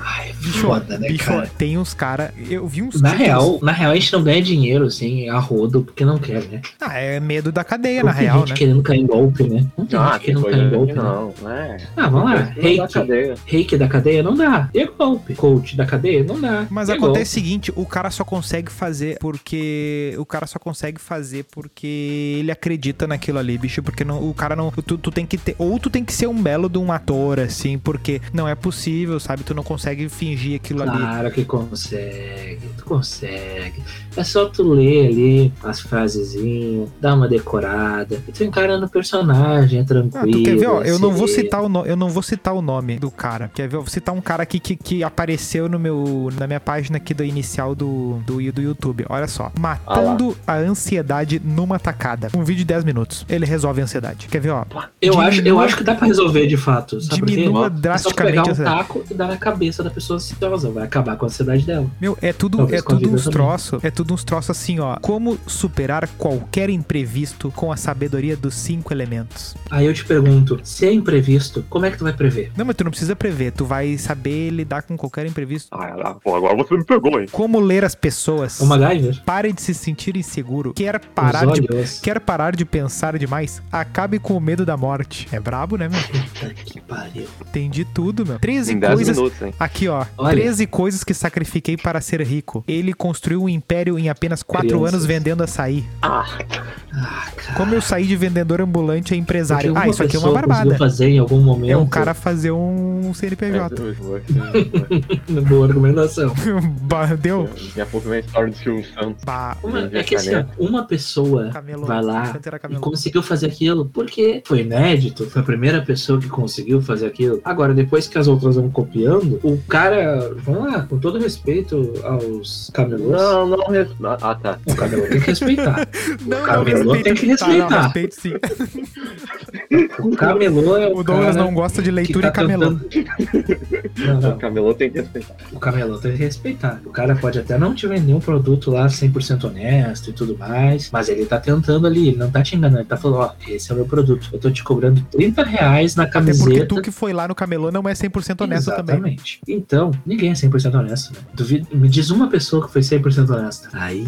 Ai, Bicho, foda, né, bicho, cara? tem uns cara. Eu vi uns Na títulos- real, na real, a gente não ganha dinheiro, assim, a rodo, porque não quer, né? Ah, é medo da cadeia, Não na tem real, gente né? querendo cair em golpe, né? Não tem Ah, gente tem querendo coisa cair em golpe, né? não. É. Ah, vamos lá. Reiki. cadeia. Reiki da cadeia não dá. E golpe. Coach da cadeia não dá. Mas E acontece o seguinte, o cara só consegue fazer porque. O cara só consegue fazer porque ele acredita naquilo ali, bicho. Porque não, o cara não. Tu, tu tem que ter. Ou tu tem que ser um belo de um ator, assim, porque não é possível, sabe? Tu não consegue fingir aquilo ali. Claro que consegue, tu consegue. É só tu ler ali as frasezinhas, dar uma decorada, e tu encarando o personagem, é Ah, tranquilo. tu quer ver, ó, é eu não vou sereno. citar o no, eu não vou citar o nome do cara. Quer ver? Eu vou citar um cara aqui que, que apareceu no meu na minha página aqui do inicial do, do, do YouTube. Olha só, matando a ansiedade numa tacada. Um vídeo de 10 minutos. Ele resolve a ansiedade. Quer ver, ó? Eu acho, eu diminua- acho que dá pra resolver de fato. Sabe por quê? Diminua É só drasticamente pegar um taco e dar na cabeça da pessoa ansiosa. Vai acabar com a ansiedade dela. Meu, é tudo, Talvez é a tudo uns troços, é tudo uns troços assim, ó. Como superar qualquer imprevisto com a sabedoria dos cinco elementos. Aí eu te pergunto, se é imprevisto, como é que tu vai prever? Não, mas tu não precisa prever, tu vai saber lidar com qualquer imprevisto. Ah, pô, agora você me pegou, hein? Como ler as pessoas. O MacGyver? Pare de se sentir inseguro. Quer parar de. Quer parar de pensar demais? Acabe com o medo da morte. É brabo, né, meu? Puta que pariu. De tudo, meu. 13 Em 10 coisas. minutos, hein? Aqui, ó. Olha. 13 coisas que sacrifiquei para ser rico. Ele construiu um império em apenas 4 Crianças. anos vendendo açaí. Ah, Ah, cara. Como eu saí de vendedor ambulante a empresário. Ah, isso aqui é uma barbada. fazer em algum momento. É um cara fazer um é, CNPJ. Boa argumentação. Bah, Deu? Daqui a pouco vem a história do Silvio Santos. Bah, Uma- é que assim, caneta. uma pessoa camelô. vai lá e conseguiu fazer aquilo porque foi inédito, foi a primeira pessoa que conseguiu fazer aquilo. Agora, depois que as outras vão copiando, o cara, vamos lá, com todo respeito aos camelôs, Não, não. Ah, tá. o camelô tem que respeitar. Não, o camelô respeito. tem que Tá, não, respeitar. respeito sim. O camelô é o, O Douglas não gosta de leitura tá e camelô. tentando- Não, não. O camelô tem que respeitar. O camelô tem que respeitar. O cara pode até não te vender um produto lá 100% honesto e tudo mais, mas ele tá tentando ali, ele não tá te enganando, ele tá falando, ó, esse é o meu produto. Eu tô te cobrando 30 reais na Até porque camiseta. tu que foi lá no camelô não é 100% honesto também. Exatamente. Então, ninguém é 100% honesto, né? Duvido, me diz uma pessoa que foi 100% honesta. Aí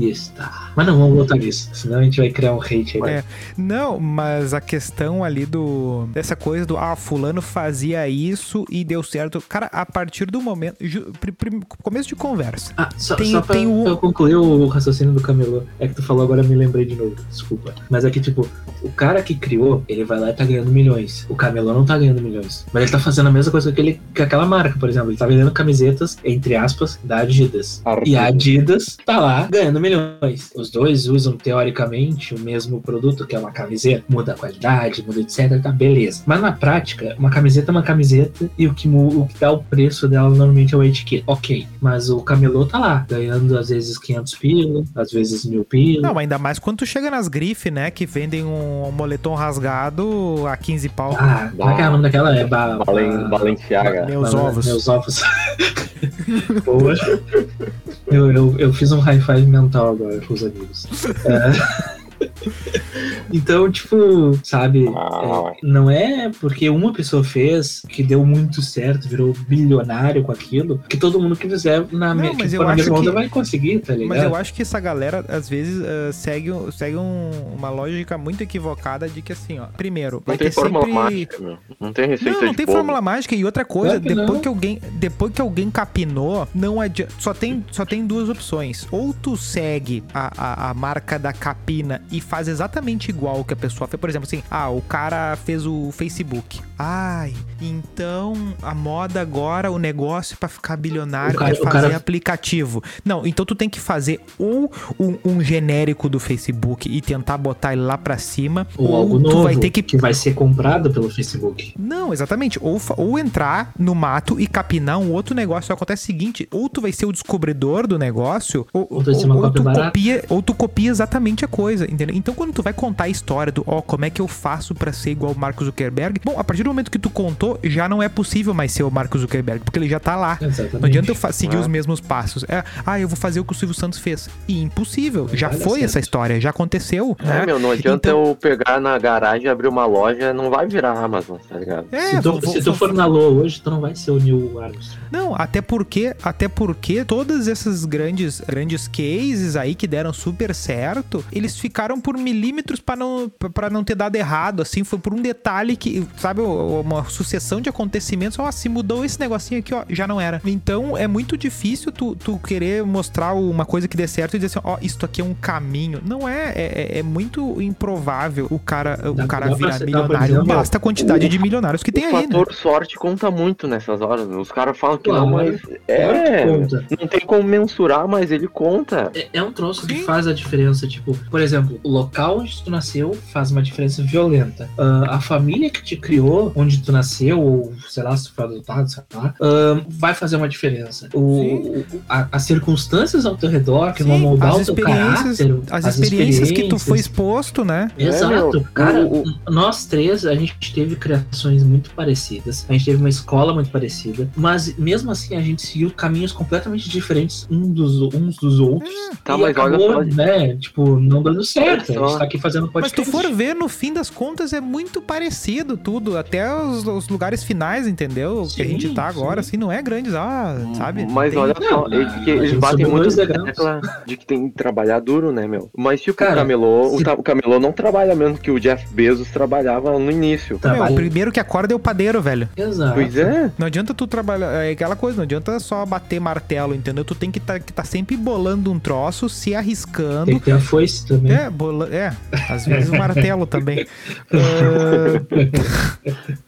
está. Mas não vamos voltar nisso, senão a gente vai criar um hate aí. É. Não, mas a questão ali do. dessa coisa do. Ah, Fulano fazia isso e deu certo. Cara, a partir do momento. ju- pri- pri- começo de conversa. Ah, só, Tem- só pra tem o- eu concluir o raciocínio do camelô. É que tu falou agora, eu me lembrei de novo. Desculpa. Mas é que, tipo, o cara que criou, ele vai lá e tá ganhando milhões. O camelô não tá ganhando milhões. Mas ele tá fazendo a mesma coisa que, ele, que aquela marca, por exemplo. Ele tá vendendo camisetas, entre aspas, da Adidas. E a Adidas tá lá ganhando milhões. Os dois usam, teoricamente, o mesmo produto, que é uma camiseta. Muda a qualidade, muda etc. Tá, beleza. Mas na prática, uma camiseta é uma camiseta e o que, o que dá o preço dela normalmente é o etiqueta. Ok. Mas o camelô tá lá, ganhando às vezes 500 pila, às vezes mil pila. Não, ainda mais quando tu chega nas grifes, né? Que vendem um moletom rasgado a 15 pau. Ah, como é que é o nome daquela? É ba, Balen, ba- Balenciaga. Meus ba- ovos. Meus ovos. Boa. Eu, eu, eu fiz um high five mental agora com os amigos. É. Então, tipo, sabe, Ah, é, não é porque uma pessoa fez que deu muito certo, virou bilionário com aquilo, que todo mundo que fizer na, Não, me- mas que eu for na mesma onda que- vai conseguir, tá ligado? Mas eu acho que essa galera, às vezes, eh, segue, segue um- uma lógica muito equivocada de que, assim, ó, primeiro, vai Não tem ter fórmula sempre... mágica, meu. Não tem receita Não, não de tem bolo. fórmula mágica. E outra coisa, Claro que depois não. que, alguém, depois que alguém capinou, não adianta. Só tem, só tem duas opções. Ou tu segue a, a, a marca da capina e faz exatamente igual que a pessoa fez. Por exemplo, assim, ah, o cara fez o Facebook. Ai, então a moda agora, o negócio pra ficar bilionário cara- é fazer cara- aplicativo. Não, então tu tem que fazer ou um, um genérico do Facebook e tentar botar ele lá pra cima, Ou algo tu novo vai ter que que vai ser comprado pelo Facebook. não, exatamente. Ou, ou entrar no mato e capinar um outro negócio. Acontece o seguinte: ou tu vai ser o descobridor do negócio, ou, Ou uma cópia tu copia, ou tu copia exatamente a coisa, entendeu? Então, quando tu vai contar a história do, ó, como é que eu faço pra ser igual o Mark Zuckerberg, bom, a partir do momento que tu contou, já não é possível mais ser o Mark Zuckerberg, porque ele já tá lá. Exatamente. Não adianta eu seguir É. os mesmos passos. É, ah, eu vou fazer o que o Silvio Santos fez. E impossível. Não já foi certo. essa história, já aconteceu. É, né? meu, não adianta Então- eu pegar na garagem e abrir uma loja, não vai virar Amazon, tá ligado? É, se tu, vou- se vou- tu for na Lua hoje, tu não vai ser o Neil Armstrong. Não, até porque, até porque todas essas grandes, grandes cases aí que deram super certo, eles ficaram por milímetros pra não para não ter dado errado, assim, foi por um detalhe que, sabe, uma sucessão de acontecimentos, ó, se mudou esse negocinho aqui, ó, já não era. Então, é muito difícil tu, tu querer mostrar uma coisa que dê certo e dizer assim, ó, isto aqui é um caminho. Não é, é, é- é muito improvável o cara, Dá- o cara dá pra virar ser- dá pra milionário. Basta a quantidade o- de milionários que tem o aí, né? fator sorte conta muito nessas horas. Os caras falam que não, mas é, não tem como mensurar, mas ele conta. É, é um troço Sim. que faz a diferença. Tipo, por exemplo, o local onde tu nasceu faz uma diferença violenta. Ah, a família que te criou, onde tu nasceu, ou sei lá, se tu foi adotado, sei lá, ah, vai fazer uma diferença. O, a- as circunstâncias ao teu redor que vão Sim, moldar as o teu experiências, caráter. as, experiências que tu foi experiências. exposto, né? Exato, É, cara, o- nós três, a gente teve criações muito parecidas, a gente teve uma escola muito parecida, mas mesmo assim a gente seguiu caminhos completamente diferentes um dos, uns dos outros. Tá, e mas olha acabou, só. né, tipo, não dando certo. Olha A gente tá aqui fazendo Mas podcast. tu for ver, no fim das contas, é muito parecido tudo. Até os, os lugares finais, entendeu? que a Sim, gente tá agora, sim. assim, não é grande, ah, sabe? Mas Tem- olha só, Não, eles, batem muito na tecla de que tem que trabalhar duro, né, meu? Mas tipo, Cara, o camelô, se- o camelô não trabalha mesmo que o Jeff Bezos trabalhava no início. Meu, Trabalho- o primeiro que acorda é o padeiro, velho. Exato. Pois é. Não adianta tu trabalhar. É aquela coisa, não adianta só bater martelo, entendeu? Tu tem que tá, que tá sempre bolando um troço, se arriscando. Tem que ter a foice também. É, bola, é, às vezes o martelo também.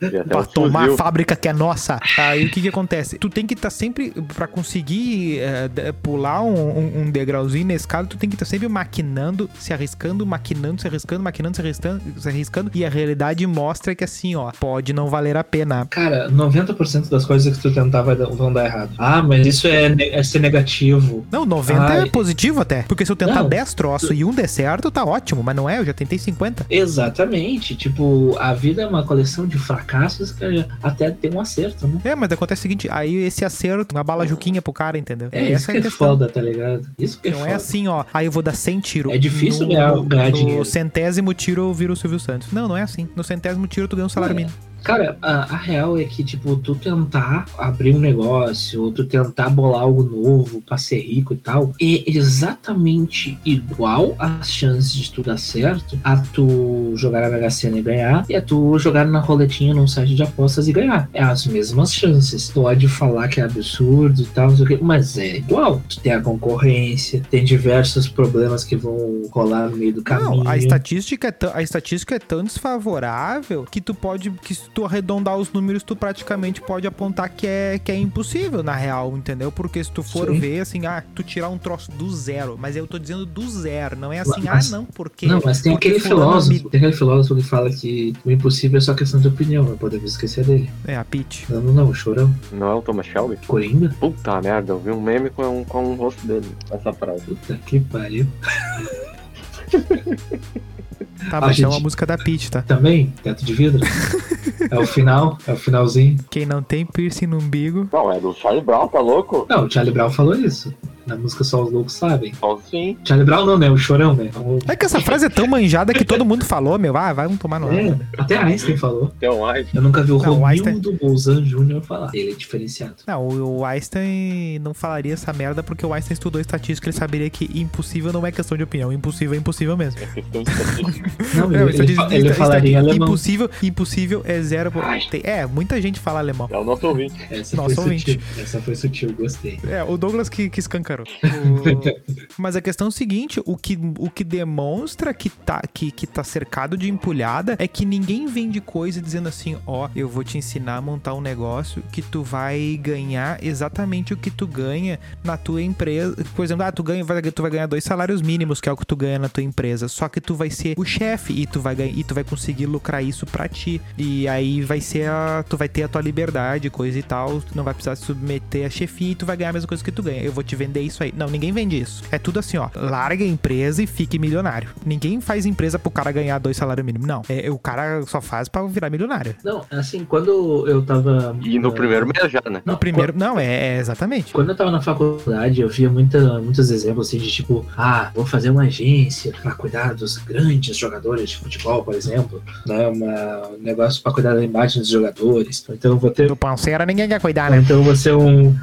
Até Pra tomar a fábrica que é nossa. Aí o que que acontece? Tu tem que estar sempre, pra conseguir é, de- pular um, um- degrauzinho na escada, tu tem que estar sempre maquinando, se arriscando, maquinando, se arriscando, maquinando, se arriscando, se arriscando. E a realidade mostra que assim, ó, pode não valer a pena. Cara, 90% das coisas que tu tentar vai dar- vão dar errado. Ah, mas isso é, é ser negativo. Não, 90 Ai. é positivo até. Porque se eu tentar Não. 10 troços e um der certo, tá ótimo. Mas não é, eu já tentei 50. Exatamente. Tipo, a vida é uma coleção de fracassos que até tem um acerto, né? É, mas acontece o seguinte, aí esse acerto, uma bala juquinha pro cara, entendeu? É isso Essa que é foda, tá ligado? Isso que é Não é assim, ó. Aí eu vou dar 100 tiros. É difícil ganhar- ganhar no dinheiro. centésimo tiro eu viro o Silvio Santos. Não, não é assim. No centésimo tiro tu ganha um salário É. mínimo. Cara, a, a real é que, tipo, tu tentar abrir um negócio, ou tu tentar bolar algo novo pra ser rico e tal, é exatamente igual as chances de tu dar certo a tu jogar na Mega Sena e ganhar, e a tu jogar na roletinha num site de apostas e ganhar. É as mesmas chances. Pode falar que é absurdo e tal, não sei o quê, mas é igual. Tu tem a concorrência, tem diversos problemas que vão rolar no meio do caminho. Não, a estatística, é tão, a estatística é tão desfavorável que tu pode, que se tu arredondar os números, tu praticamente pode apontar que é, que é impossível, na real, entendeu? Porque se tu for Sim. ver, assim, ah, tu tirar um troço do zero, mas eu tô dizendo do zero, não é assim, Mas- ah, não, porque... Não, mas tem aquele filósofo, me- tem aquele filósofo que fala que o impossível é só questão de opinião, não podemos esquecer dele. É, a. Não, não, não, o chorão. Não é o Thomas Shelby? Coringa? Puta merda, eu vi um meme com, um, com um rosto dele, essa frase. Puta que pariu. Tá, A mas é uma gente- música da Peach, tá? Também, teto de vidro. é o final, é o finalzinho. Quem não tem piercing no umbigo... Não, é do Charlie Brown, tá louco? Não, o Charlie Brown falou isso. Na música só os loucos sabem. Sim. Charlie Brown não, né? O chorão, né? O- É que essa frase é tão manjada que todo mundo falou, meu. Ah, vai um tomar no É, ar. até Einstein falou. Então, ai, Eu nunca vi o Não, o Einstein- Romildo Bolzan Jr. falar. Ele é diferenciado. Não, o Einstein não falaria essa merda porque o Einstein estudou estatística, ele saberia que impossível não é questão de opinião, impossível é impossível mesmo. é questão de estatística. Não, ele, ele, ele falaria em alemão. Impossível, impossível é zero. Tem- É, muita gente fala alemão. É o nosso ouvinte. Essa Nossa, foi ouvinte. sutil. Essa foi sutil, gostei. É, o Douglas que, que escancarou. O- Mas a questão é o seguinte: o que, o que demonstra que tá, que, que tá cercado de empulhada é que ninguém vende coisa dizendo assim: ó, eu vou te ensinar a montar um negócio que tu vai ganhar exatamente o que tu ganha na tua empresa. Por exemplo, ah, tu, ganha, vai, tu vai ganhar dois salários mínimos, que é o que tu ganha na tua empresa. Só que tu vai ser o chefe e tu vai ganhar, e tu vai conseguir lucrar isso pra ti. E aí vai ser a. Tu vai ter a tua liberdade, coisa e tal. Tu não vai precisar se submeter a chefia e tu vai ganhar a mesma coisa que tu ganha. Eu vou te vender isso aí. Não, ninguém vende isso. É tudo assim, ó. Larga a empresa e fique milionário. Ninguém faz empresa pro cara ganhar dois salários mínimos. Não. É, o cara só faz pra virar milionário. Não, assim, quando eu tava. E no eh, primeiro mês já, né? No primeiro. Não, é, é exatamente. Quando eu tava na faculdade, eu via muita, muitos exemplos assim de tipo, ah, vou fazer uma agência pra cuidar dos grandes jogadores de futebol, por exemplo, né? Uma, um negócio pra cuidar da imagem dos jogadores. Então eu vou ter. Do panceira ninguém quer cuidar, né? Então eu vou ser um.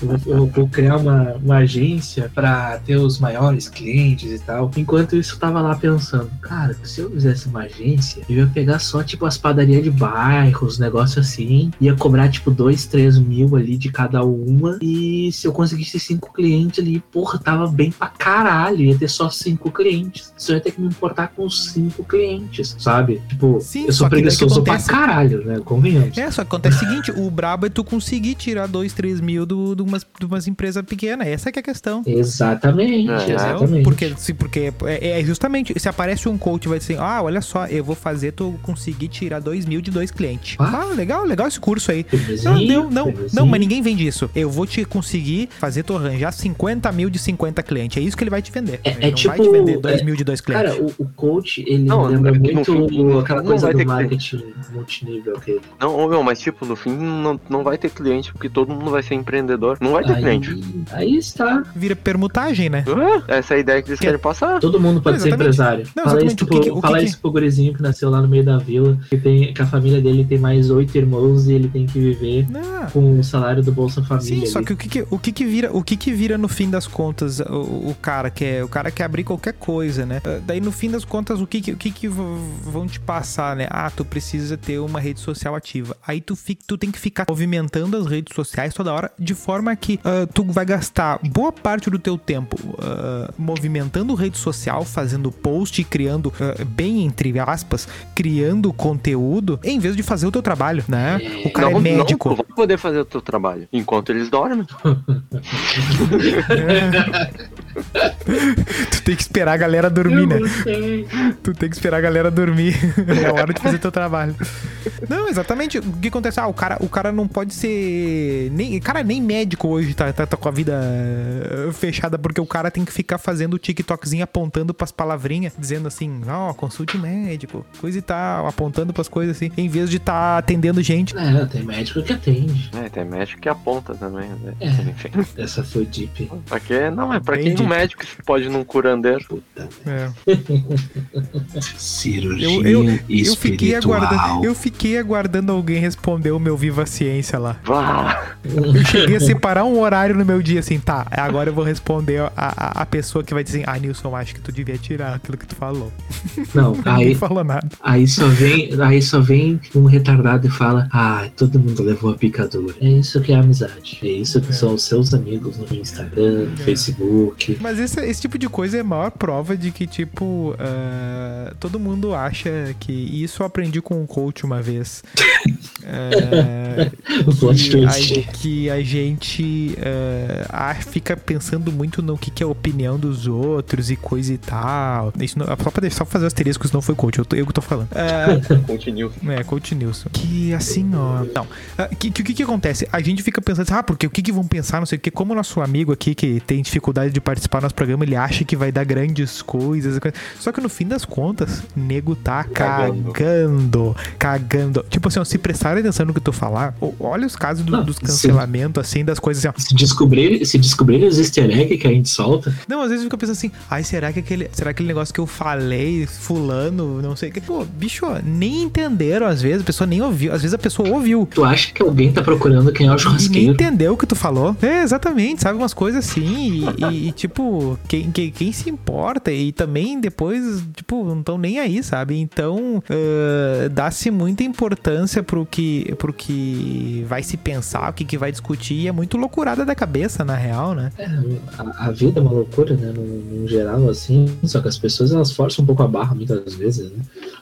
Eu vou, eu vou criar uma, uma agência pra ter os maiores clientes e tal. Enquanto isso, eu tava lá pensando, cara, se eu fizesse uma agência, eu ia pegar só, tipo, as padarias de bairros, negócio assim, ia cobrar, tipo, dois, três mil ali de cada uma. E se eu conseguisse cinco clientes ali, porra, tava bem pra caralho. Ia ter só cinco clientes. Só ia ter que me importar com os cinco clientes, sabe? Tipo, Sim, eu sou preguiçoso pra caralho, né? Convenhamos. É, só que acontece o seguinte: o brabo é tu conseguir tirar 2, 3 mil do- de umas, de umas empresas pequenas. Essa que é a questão. Exatamente, É, Entendeu? exatamente. Porque, se, porque é, é justamente, se aparece um coach e vai dizer, assim, ah, olha só, eu vou fazer tu conseguir tirar 2 mil de dois clientes. Ah. Ah, legal, legal esse curso aí. Não, não, não, não, mas ninguém vende isso. Eu vou te conseguir fazer tu arranjar 50 mil de 50 clientes. É isso que ele vai te vender. É- ele é não vai te tipo- vender 2 é- mil de dois clientes. Cara, o, o coach, ele Não, lembra é muito fim, aquela não coisa vai do ter que ter. marketing multinível que Não, meu, mas tipo, no fim não, não vai ter cliente, porque todo mundo vai ser empreendedor. Não vai ter cliente. aí, aí está. Vira permutagem, né? Essa é a ideia que eles Que- querem passar. Todo mundo pode Não, ser empresário. Não, fala isso, pro, que que- que fala que- isso pro gurizinho que nasceu lá no meio da vila, que, tem, que a família dele tem mais oito irmãos e ele tem que viver Não. com o salário do Bolsa Família. Sim, só ali. que o que, que- o que que vira, o que que vira no fim das contas o, o cara quer, o cara quer abrir qualquer coisa, né? Ah, Daí no fim das contas o que que, o que, que vão te passar, né? Ah, tu precisa ter uma rede social ativa. Aí tu fica, tu tem que ficar movimentando as redes sociais toda hora de forma que ah, tu vai gastar boa parte do teu tempo ah, movimentando rede social, fazendo post e criando ah, bem entre aspas, criando conteúdo em vez de fazer o teu trabalho, né? O cara não, é médico. Não, vai poder fazer o teu trabalho enquanto eles dormem. Tu tem que esperar a galera dormir, né? Tu tem que esperar a galera dormir. é a hora de fazer teu trabalho. Não, exatamente. O que acontece? Ah, o cara, o cara não pode ser. Nem, cara, nem médico hoje tá, tá, tá com a vida eh, fechada, porque o cara tem que ficar fazendo o TikTokzinho apontando pras palavrinhas, dizendo assim, ó, consulte o médico, coisa e tal, apontando pras coisas assim, em vez de tá atendendo gente. É, tem médico que atende. É, tem médico que aponta também, né? É. Enfim. Essa foi deep. Pra quê? Não, é pra quem Entendi. um médico se pode num curandeiro. Puta. É. Cirurgia Eu, eu, eu, fiquei aguardando, eu fiquei aguardando alguém responder o meu Viva Ciência lá. Vá! Eu cheguei a separar um horário no meu dia, assim, tá, agora eu vou responder a, a, a pessoa que vai dizer, ah, Nilson, acho que tu devia tirar aquilo que tu falou. Não, aí, falou nada. aí só vem, aí só vem um retardado e fala: "Ah, todo mundo levou a picadura". É isso que é amizade. É isso que É. são os seus amigos no Instagram, no Facebook. Mas esse, esse tipo de coisa é a maior prova de que, tipo, ah, todo mundo acha que. E isso eu aprendi com um coach uma vez. Ah, plot que, a, que a gente ah, ah, fica pensando muito no que, que é a opinião dos outros e coisa e tal. Isso não- só, pra, deixar- só pra fazer o asterisco, isso não foi coach, eu, tô- eu que tô falando. Ah, Continue. É, coach Nilson. Que assim, ó. Não. Ah, que, que, o que que acontece? A gente fica pensando assim, ah, porque o que, que vão pensar, não sei o que. Como o nosso amigo aqui que tem dificuldade de participar do nosso programa, ele acha que vai dar grandes coisas. Só que no fim das contas, nego tá Cagando. cagando. Cagando. Tipo assim, ó, se prestarem atenção no que eu tô falar, ó, olha os casos do- Não, dos cancelamentos, assim, das coisas assim, ó. Se descobrir, se descobrir os easter egg que a gente solta, Não, às vezes fica pensando assim, ai, será que aquele, será que aquele negócio que eu falei, fulano, não sei o que. Pô, bicho, nem entenderam às vezes, a pessoa nem ouviu. Às vezes a pessoa ouviu. tu acha que alguém tá procurando quem é o E nem churrasqueiro? entendeu o que tu falou. É, exatamente, sabe? Umas coisas assim. E, e- e, tipo, quem, quem, quem se importa? E também depois, tipo, não estão nem aí, sabe? Então, ah, dá-se muita importância pro que, pro que vai se pensar, o que, que vai discutir. E é muito loucurada da cabeça, na real, né? É, a, a vida é uma loucura, né? No, no geral, assim. Só que as pessoas elas forçam um pouco a barra muitas vezes, né?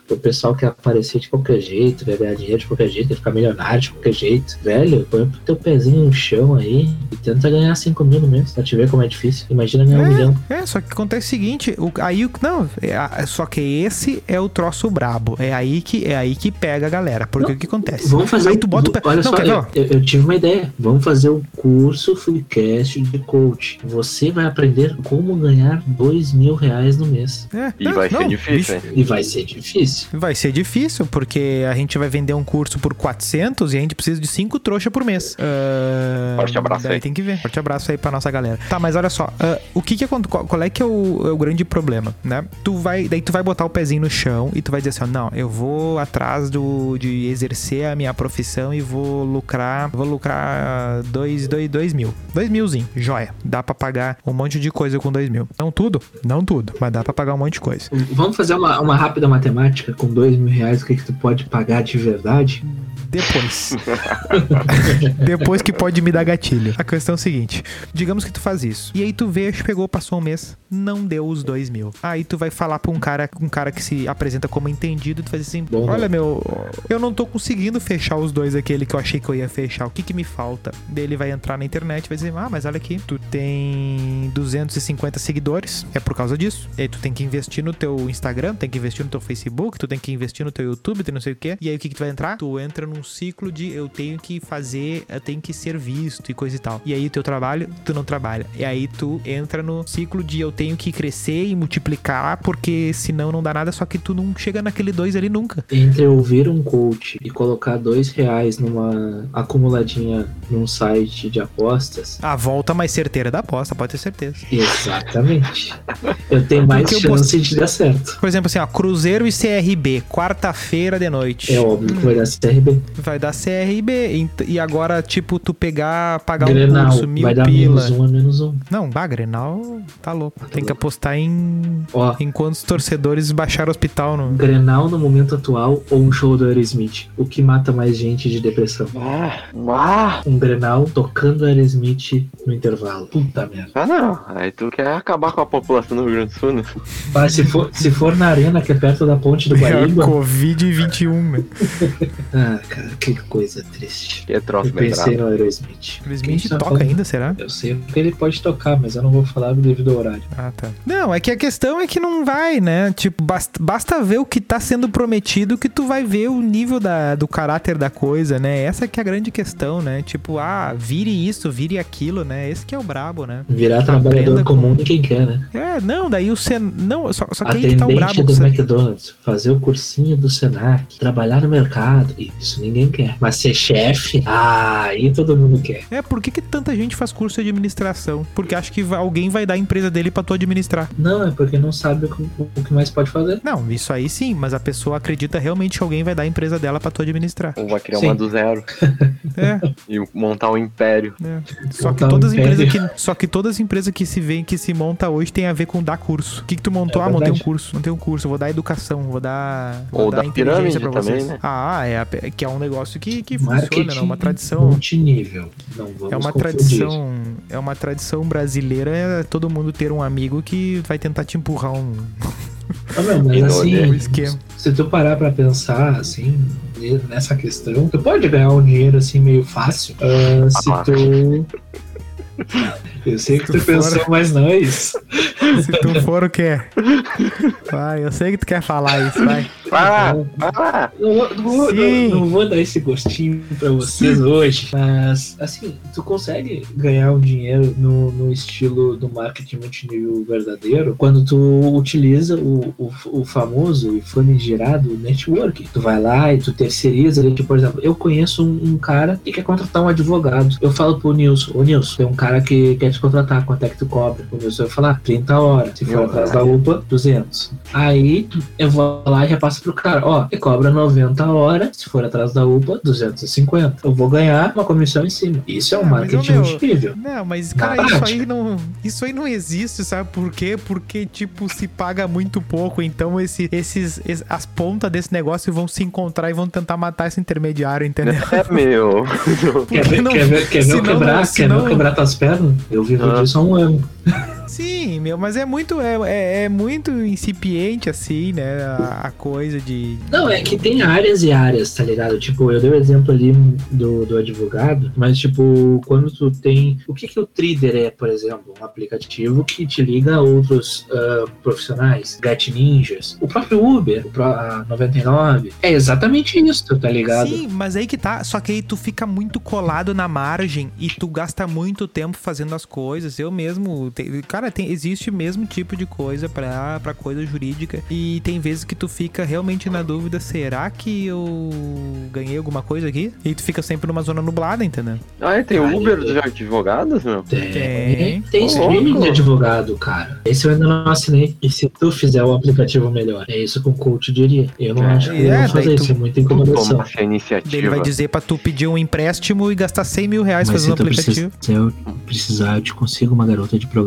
O pessoal quer aparecer de qualquer jeito, quer ganhar dinheiro de qualquer jeito, quer ficar milionário de qualquer jeito. Velho, põe o teu pezinho no chão aí e tenta ganhar 5 mil no mês. Pra te ver como é difícil. Imagina ganhar um milhão. É, só que acontece o seguinte, o, aí o- não, é só que esse é o troço brabo. É aí que é aí que pega a galera, porque o que acontece? Vamos fazer. Aí um- tu bota o pé. Olha não, só, eu, eu- eu tive uma ideia. Vamos fazer o curso Freecast de coach. Você vai aprender como ganhar dois mil reais no mês. É, E não, vai ser não, difícil, bicho, hein? E vai ser difícil. Vai ser difícil, porque a gente vai vender um curso por 400 e a gente precisa de 5 trouxas por mês. Ah, Forte abraço aí. tem que ver. Forte abraço aí pra nossa galera. Tá, mas olha só. ah, o que que acontece? Qual, qual é que é o, é o grande problema, né? Tu vai, daí tu vai botar o pezinho no chão e tu vai dizer assim, ó, não, eu vou atrás do, de exercer a minha profissão e vou lucrar, vou lucrar dois, dois, dois mil. Dois milzinho, joia. Dá pra pagar um monte de coisa com dois mil. Não tudo, não tudo, mas dá pra pagar um monte de coisa. Vamos fazer uma, uma rápida matemática com dois mil reais, o que, que tu pode pagar de verdade? Depois. Depois que pode me dar gatilho. A questão é o seguinte: digamos que tu faz isso. E aí tu vê, pegou, passou um mês, não deu os dois mil. Aí tu vai falar pra um cara, um cara que se apresenta como entendido, tu faz assim: Bom, Olha, meu, eu não tô conseguindo fechar os dois aquele que eu achei que eu ia fechar. O que que me falta? Daí ele vai entrar na internet e vai dizer: Ah, mas olha aqui, tu tem 250 seguidores. É por causa disso. E aí tu tem que investir no teu Instagram, tem que investir no teu Facebook, tu tem que investir no teu YouTube, tem não sei o quê. E aí o que que tu vai entrar? Tu entra num ciclo de eu tenho que fazer, eu tenho que ser visto e coisa e tal. E aí teu trabalho, tu não trabalha. E aí tu entra no ciclo de eu tenho que crescer e multiplicar, porque senão não dá nada, só que tu não chega naquele dois ali nunca. Entre ouvir um coach e colocar dois reais numa acumuladinha num site de apostas, A volta mais certeira da aposta, pode ter certeza. exatamente. Eu tenho mais chance de dar certo. Por exemplo, assim, ó, Cruzeiro e CRB, quarta-feira de noite. É óbvio que vai dar CRB. Vai dar CRB. E agora, tipo, tu pegar, pagar um Grenal curso, mil vai dar pila. menos um a menos um. Não, bah, Grenal tá louco. Tem que louco. apostar em, Ó, em quantos torcedores baixaram o hospital no. Grenal no momento atual ou um show do Aerosmith? O que mata mais gente de depressão? Ah, ah, Um Grenal tocando Aerosmith no intervalo. Puta merda. ah, não. Aí tu quer acabar com a população do Rio Grande do Sul, né? Mas se for, se for na arena, que é perto da ponte do É Guaíba. Covid-21, né? Ah, cara, que coisa triste. Que é troço Eu pensei no Aerosmith. O Smith Quem tá toca falando? ainda, será? Eu sei que ele pode tocar, mas eu não vou falar devido ao horário. Ah, tá. Não, é que a questão é que não vai, né? Tipo, basta, basta ver o que tá sendo prometido que tu vai ver o nível da, do caráter da coisa, né? Essa que é a grande questão, né? Tipo, ah, vire isso, vire aquilo, né? Esse que é o brabo, né? Virar trabalhador comum com- de quem quer, né? É, não, daí o Sen... Não, só, só que aí que tá o Atendente brabo. do McDonald's, fazer o cursinho do Senac, trabalhar no mercado, isso ninguém quer. Mas ser chefe, ah, aí todo mundo quer. É, por que, que tanta gente faz curso de administração? Porque acha que alguém vai dar a empresa dele pra tu administrar. Não, é porque não sabe o que mais pode fazer. Não, isso aí sim, mas a pessoa acredita realmente que alguém vai dar a empresa dela pra tu administrar. Ou vai criar Sim. uma do zero É, e montar um império. é. Só que Montar um todas as empresas império. que só que todas as empresas que se vêem que se monta hoje tem a ver com dar curso. O que que tu montou? É ah, montei um curso, montei um curso, vou dar educação, vou dar vou Ou dar da inteligência pirâmide pra vocês. também, né? Ah, é a- que é um negócio que que funciona, né? Uma tradição multinível. Não vamos É uma confundir. tradição, é uma tradição brasileira é todo mundo ter um amigo que vai tentar te empurrar um, Ah, meu, mas assim, se tu parar pra pensar, assim, nessa questão, tu pode ganhar um dinheiro, assim, meio fácil, ah, se Ah. tu... Eu sei que tu tu for- pensou, mas não é isso. Se tu for o quê? Vai, eu sei que tu quer falar isso, vai. Vai lá, vai lá. Não, vou- não Sim. não- não vou dar esse gostinho pra vocês hoje, mas assim, tu consegue ganhar um dinheiro no, no estilo do marketing multinível verdadeiro quando tu utiliza o, o, o famoso e famigerado network. Tu vai lá e tu terceiriza, tipo, por exemplo, eu conheço um, um cara que quer contratar um advogado. Eu falo pro Nilson, ô Nilson, tem um cara que quer te contratar, quanto é que tu cobra? O Nilson vai falar, 30 horas. Se for atrás da. UPA, 200. Aí eu vou lá e repasso pro cara, ó, e cobra 90 horas, se for atrás da UPA, 250. Eu vou ganhar uma comissão em cima. Isso é um mas, ô, marketing meu, multinível. Não, mas, cara, isso aí, não, isso aí não existe, sabe por quê? Porque, tipo, se paga muito pouco, então esse, esses, es- as pontas desse negócio vão se encontrar e vão tentar matar esse intermediário, entendeu? É meu. Quer ver, não- quer ver, quer ver senão- quebrar, quer ver quebrar tuas pernas? Eu vivo Ah. disso há um ano. Sim, meu, mas é muito, é, é, é muito incipiente, assim, né? A, a coisa de. Não, é que tem áreas e áreas, tá ligado? Tipo, eu dei o exemplo ali do, do advogado, mas, tipo, quando tu tem. O que, que o Trader é, por exemplo? Um aplicativo que te liga a outros ah, profissionais, Get Ninjas, o próprio Uber, o pró- a 99. É exatamente isso, tá ligado? Sim, mas aí que tá. Só que aí tu fica muito colado na margem e tu gasta muito tempo fazendo as coisas. Eu mesmo. Te- cara, tem, existe o mesmo tipo de coisa pra, pra coisa jurídica. E tem vezes que tu fica realmente na dúvida: será que eu ganhei alguma coisa aqui? E tu fica sempre numa zona nublada, entendeu? Ah, tem Ai, Uber eu- dos advogados, meu? Tem, Tem. tem streaming de advogado, cara. Esse eu ainda não assinei. E se tu fizer o aplicativo melhor? É isso que o coach diria. Eu não É, acho que eu é, vou fazer isso, tu- é muita incomodação. Ele vai dizer pra tu pedir um empréstimo e gastar 100 mil reais Mas fazendo um aplicativo. precisar, se eu precisar, eu te consigo uma garota de programa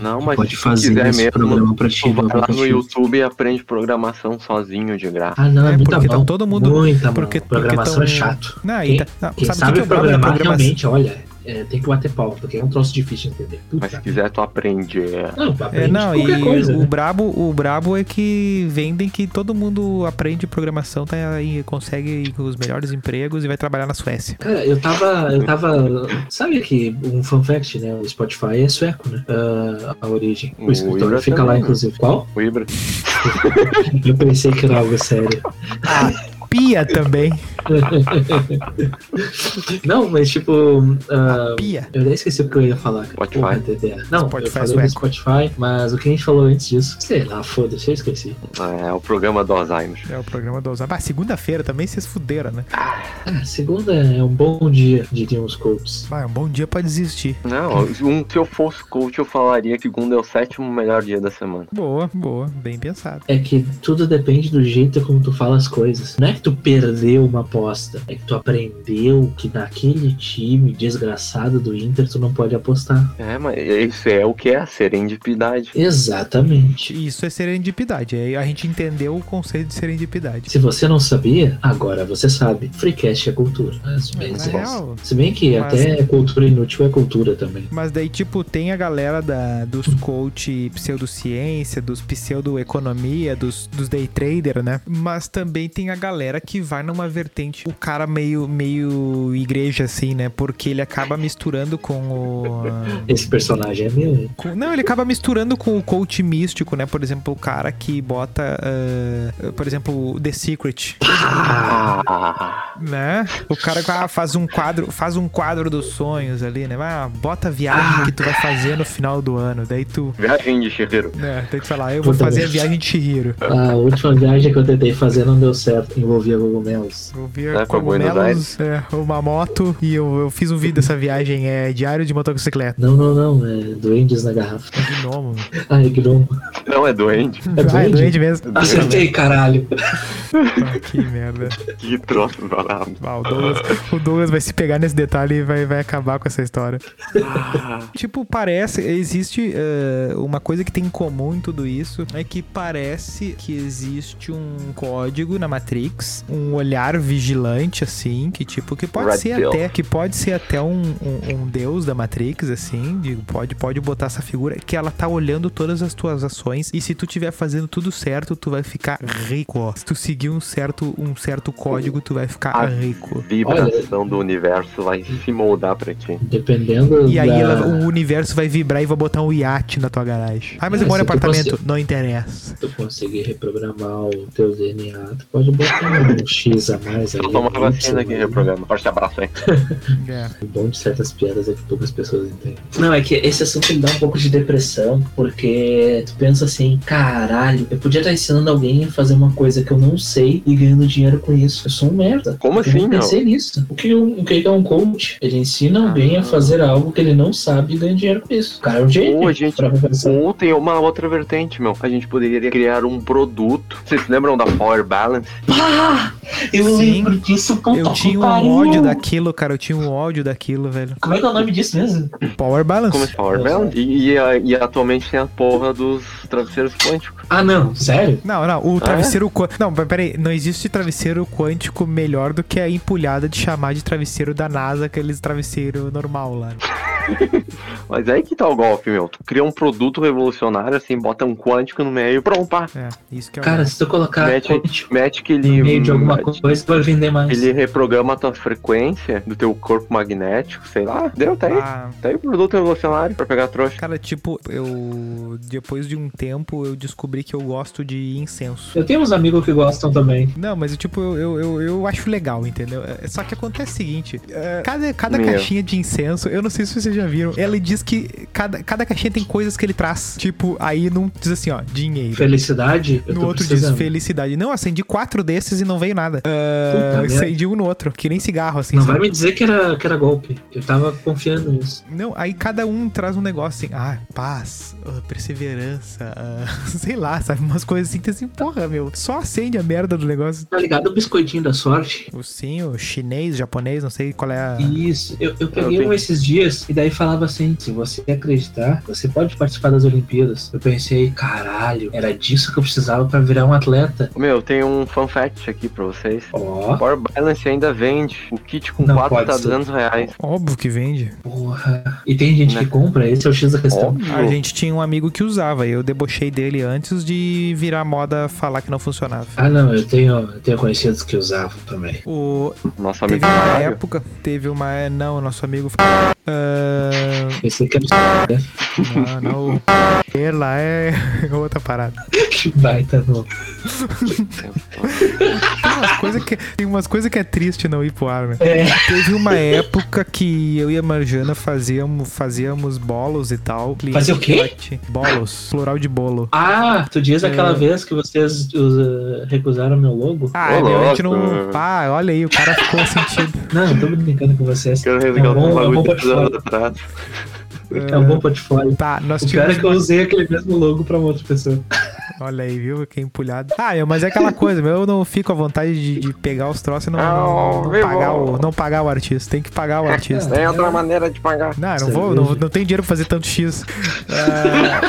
Não, que mas pode fazer quiser esse mesmo, programa pra ti. vai lá no. YouTube e aprende programação sozinho de graça. Ah, não, é, É, muita porque mão. tá todo mundo- Muita porque- mão. porque Programação tão- é chato. Não, Quem- tá, não, Quem sabe sabe que, que é programar programação? realmente, olha, é, tem que bater pau, porque é um troço difícil de entender. Puta Mas se quiser, tu aprende. é. Não, tu É, aprende não, qualquer e coisa. o né? brabo, o brabo é que vendem que todo mundo aprende programação, tá aí, consegue ir com os melhores empregos e vai trabalhar na Suécia. Cara, eu tava. Eu tava. Sabe que um fun fact, né? O Spotify é sueco, né? Ah, a origem. O O escritório Ibra fica também, lá, né? inclusive. Qual? O Ibra. Eu pensei que era algo sério. Pia também. Não, mas tipo. ah, Pia. eu até esqueci o que eu ia falar. cara. Spotify. Porra. Não, Spotify eu falei sueco. do Spotify, mas o que a gente falou antes disso, sei lá, foda-se, eu esqueci. É o programa do Alzheimer. É o programa do Osama. Ah, segunda-feira também vocês fuderam, né? Ah, segunda é um bom dia, diriam os coaches. Vai, é um bom dia pra desistir. Não, um, se eu fosse coach, eu falaria que segunda é o sétimo melhor dia da semana. Boa, boa, bem pensado. É que tudo depende do jeito como tu fala as coisas. Não é que tu perdeu uma aposta, é que tu aprendeu que naquele time desgraçado do Inter tu não pode apostar. É, mas isso é o que é a serendipidade. Exatamente. Isso é serendipidade. Aí a gente entendeu o conceito de serendipidade. Se você não sabia, agora você sabe. Freecast é cultura. Às vezes é. Se bem que Mas- até cultura inútil é cultura também. Mas daí, tipo, tem a galera da, dos coach pseudociência, dos pseudoeconomia, dos, dos day trader, né? Mas também tem a galera que vai numa vertente, o cara meio, meio igreja, assim, né? Porque ele acaba misturando com o... Esse personagem é meu. com- não, ele acaba misturando com o coach místico, né? Por exemplo, o cara que bota, ah, por exemplo, o The Secret, Ah, né? O cara que ah, faz um quadro, faz um quadro dos sonhos ali, né? Ah, bota a viagem que tu vai fazer no final do ano. Daí tu, viagem de Chihiro. né, daí tu fala, eu vou Puta fazer a merda. viagem de Chihiro. A última viagem que eu tentei fazer não deu certo. Envolvia cogumelos. Eu pra Buenos cogumelos, é, uma moto e eu, eu fiz um vídeo dessa viagem, é diário de motocicleta. Não, não, não. É duendes na garrafa. De novo. Ai, gnomo. Não, é doente. É ah, é doente? doente mesmo. Acertei, caralho. Ah, que merda. Que troço brabo. Ah, o, Douglas, o Douglas vai se pegar nesse detalhe e vai, vai acabar com essa história. Ah, Tipo, parece, existe eh, uma coisa que tem em comum em tudo isso, é que parece que existe um código na Matrix um olhar vigilante, assim, que tipo, que pode Red ser pill. até, que pode ser até um, um, um deus da Matrix, assim, de- pode, pode botar essa figura, que ela tá olhando todas as tuas ações, e se tu tiver fazendo tudo certo, tu vai ficar rico, ó. Se tu seguir um certo, um certo código, tu vai ficar Ah. rico. Vibração do universo vai se moldar pra ti. Dependendo E aí da... ela- o universo vai vibrar e vai botar um iate na tua garagem. Ah, mas eu É, moro em apartamento. Não interessa. Se tu conseguir reprogramar o teu DNA, tu pode botar um X a mais aí. Só toma um vacina aqui, aí. reprograma. Forte abraço, hein? É. O bom de certas piadas é que poucas pessoas entendem. Não, é que esse assunto ele dá um pouco de depressão, porque tu pensa assim, caralho, eu podia estar ensinando alguém a fazer uma coisa que eu não sei e ganhando dinheiro com isso. Eu sou um merda. Como Eu assim, não meu? pensei nisso. O que, é um- o que é um coach? Ele ensina alguém Ah. a fazer algo que ele não sabe e ganha dinheiro com isso. O cara é um gênio. Ou a gente-. Ou tem uma outra vertente, meu. A gente poderia criar um produto. Vocês se lembram da Power Balance? Ah! Eu Sim. lembro disso, puta Eu tinha um pariu. ódio daquilo, cara. Eu tinha um ódio daquilo, velho. Como é que é o nome disso mesmo? Power Balance. Como é Power Balance? E, e, e atualmente tem a porra dos travesseiros quânticos. Ah, não, sério? Não, não, o travesseiro quântico. Não, mas peraí, não existe travesseiro quântico melhor do que a empulhada de chamar de travesseiro da NASA, aqueles travesseiro normal lá. Mas é aí que tá o golpe, meu. Tu cria um produto revolucionário, assim, bota um quântico no meio, pronto, pá. É, isso que é o. Cara, se tu colocar Mete- Mete que ele. de alguma coisa, vai vender mais. Ele reprograma a tua frequência do teu corpo magnético, sei lá. Deu, tá aí. Ah, Tá aí o produto revolucionário pra pegar trouxa. cara, tipo, eu. Depois de um tempo, eu descobri que eu gosto de incenso. Eu tenho uns amigos que gostam também. Não, mas tipo, eu, eu, eu, eu acho legal, entendeu? É, Só que acontece o seguinte: é, cada, cada Meu. caixinha de incenso, eu não sei se vocês já viram, ela diz que cada, cada caixinha tem coisas que ele traz. Tipo, aí não diz assim, ó, dinheiro. Felicidade, No outro diz precisando. felicidade. Não, acendi quatro desses e não veio nada. Ah, Puta merda. acendi um no outro, que nem cigarro, assim. Não sabe? vai me dizer que era, que era golpe. Eu tava confiando nisso. Não, aí cada um traz um negócio assim, ah, paz, ah, perseverança, ah, sei lá, sabe? Umas coisas assim que assim, porra, meu, só acende a merda do negócio. Tá ligado o biscoitinho da sorte? O sim, o chinês, japonês, não sei qual é a. Isso, eu, eu peguei tenho- um esses dias e daí falava assim: se você acreditar, você pode participar das Olimpíadas. Eu pensei, caralho, era disso que eu precisava pra virar um atleta. Meu, tem um fun fact aqui pra vocês. Ó, Power Balance ainda vende. O kit com Não 4 pode tá ser. 200 reais. Óbvio que vende. porra. E tem gente Né? que compra, esse é o X da questão. Óbvio. A gente tinha um amigo que usava, eu debochei dele antes de virar moda falar que não funcionava. Ah, não, eu tenho, eu tenho conhecidos que usavam também. O, Nosso amigo teve uma época, teve uma. Não, nosso amigo. Que era né? não, não. Ele lá é outra parada. que baita no. Tem umas coisas que, tem umas coisas que é triste não ir pro ar, né? É. Teve uma época que eu e a Marjana fazíamos, fazíamos bolos e tal. Fazia o quê? Bolos, plural de bolo. Ah, tu diz aquela É. vez que vocês uh, recusaram meu logo? Ah, é, meu, a gente não. Ah, olha aí, o cara ficou sentido. Não, tô brincando com vocês. Quero É resgatar um bom, é um bom anos portfólio. atrás. É um bom portfólio. Tá, nós O pior é que eu usei aquele mesmo logo pra uma outra pessoa. Olha aí, viu? Que empulhado. Ah, meu, mas é aquela coisa, meu, eu não fico à vontade de, de pegar os troços e não, não, não Não, pagar o, não pagar o artista. Tem que pagar o artista. Tem outra maneira de pagar. Não, eu não Cerveja. vou, não, não tenho dinheiro pra fazer tanto X. Ah,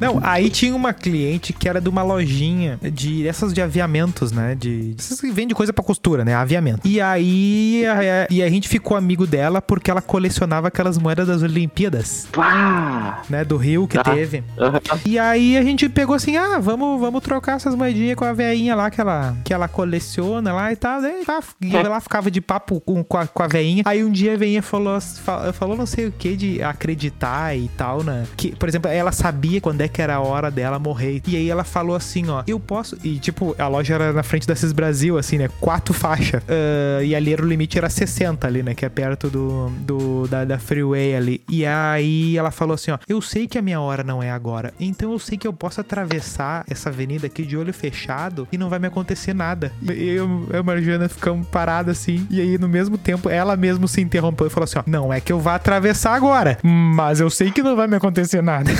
Não, aí tinha uma cliente que era de uma lojinha de essas de aviamentos, né? De. Essas que vende coisa pra costura, né? Aviamento. E aí a, e a gente ficou amigo dela porque ela colecionava aquelas moedas das Olimpíadas, Pá! né? Do Rio que Tá. teve. Aham. E aí a gente pegou assim, ah, vamos, vamos trocar essas moedinhas com a veinha lá que ela, que ela coleciona lá e tal. Tá, e ela ficava de papo com, com, a, com veinha. Aí um dia a veinha falou, fa- falou não sei o que de acreditar e tal, né? Que, por exemplo, ela sabia quando é que era a hora dela morrer. E aí ela falou assim, ó, eu posso... E tipo, a loja era na frente da Cis Brasil, assim, né? Quatro faixas. Ah, e ali era o limite era 60 ali, né? Que é perto do, do da, da freeway ali. E aí ela falou assim, ó, eu sei que a minha hora não é agora. Então eu sei que eu posso atravessar essa avenida aqui de olho fechado e não vai me acontecer nada. E eu e a Marjana ficamos parados assim. E aí, no mesmo tempo, ela mesmo se interrompeu e falou assim: ó, não é que eu vá atravessar agora, mas eu sei que não vai me acontecer nada.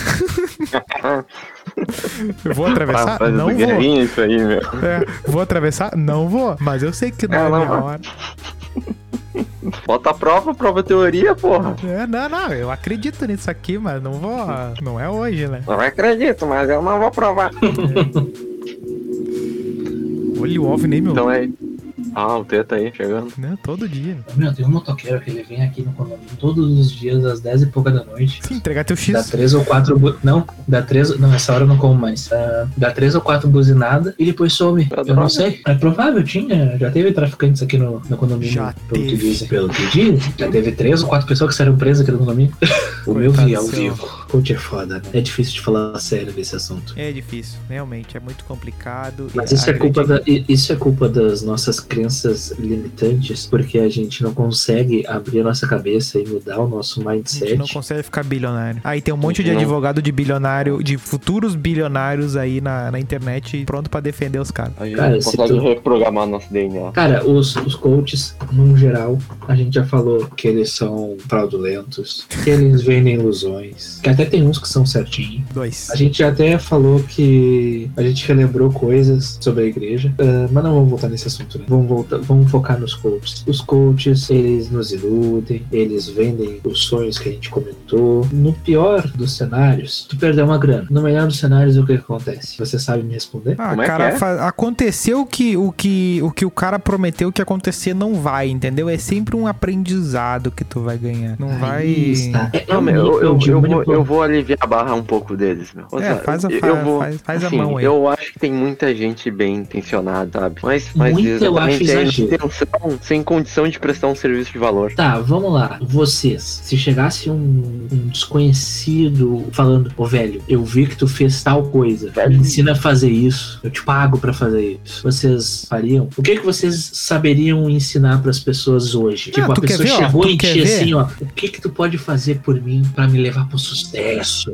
eu vou atravessar? Frase não vou. Aí, meu. É, vou atravessar? Não vou. Mas eu sei que não É, é não minha vai. hora. Bota a prova, prova teoria, porra. É, não, não, eu acredito nisso aqui, mas não vou. Não é hoje, né? Não acredito, mas eu não vou provar. Olha o OVNI, meu. Então é. Ah, o Teta aí, chegando. Né? Todo dia. Meu, tem um motoqueiro que ele vem aqui no condomínio todos os dias às 10 e pouca da noite. Sim, entregar teu Dá X. três ou quatro. Bu... Não, dá três. Não, essa hora eu não como mais. Ah, dá três ou quatro buzinadas e depois some. É Eu droga. não sei. É provável, tinha. Já teve traficantes aqui no, no condomínio. Já pelo teve. que dizem. Pelo que dizem. Já teve três ou quatro pessoas que saíram presas aqui no condomínio. o meu vi ao vivo. Coach é foda? É difícil de falar sério desse assunto. É difícil, realmente, é muito complicado. Mas isso é, culpa da, isso é culpa das nossas crenças limitantes, porque a gente não consegue abrir a nossa cabeça e mudar o nosso A gente não mindset. consegue ficar bilionário. Aí tem um monte de Não. advogado de bilionário, de futuros bilionários aí na, na internet pronto pra defender os caras. A gente Cara, não se consegue tu- reprogramar nosso DNA. Cara, os, os coaches, num geral, a gente já falou que eles são fraudulentos, que eles vendem ilusões, que até tem uns que são certinhos. Dois. A gente até falou que a gente relembrou coisas sobre a igreja, ah, mas não vamos voltar nesse assunto, né? Vamos, voltar, vamos focar nos coaches. Os coaches, eles nos iludem, eles vendem os sonhos que a gente comentou. No pior dos cenários, tu perdeu uma grana. No melhor dos cenários, o que que acontece? Você sabe me responder? Ah, Como é que cara, é? fa- aconteceu que o, que o que o cara prometeu que acontecer não vai, entendeu? É sempre um aprendizado que tu vai ganhar. Não Aí vai. está. É, é Não, meu, eu, eu, de eu, vou, eu vou aliviar a barra um pouco deles, meu. Ou É, seja, faz a- eu fa- vou, faz- faz a assim, mão aí. Eu acho que tem muita gente bem intencionada, sabe? Mas, mas Muita eu acho é a exagero. intenção sem condição de prestar um serviço de valor. Tá, vamos lá. Vocês, se chegasse um, um desconhecido falando, ô velho, eu vi que tu fez tal coisa, Velho. me ensina a fazer isso, eu te pago pra fazer isso. Vocês fariam? O que que vocês saberiam ensinar pras pessoas hoje? tipo, a pessoa ver, ó? chegou Tu em ti assim, ó, o que que tu pode fazer por mim pra me levar pro sucesso?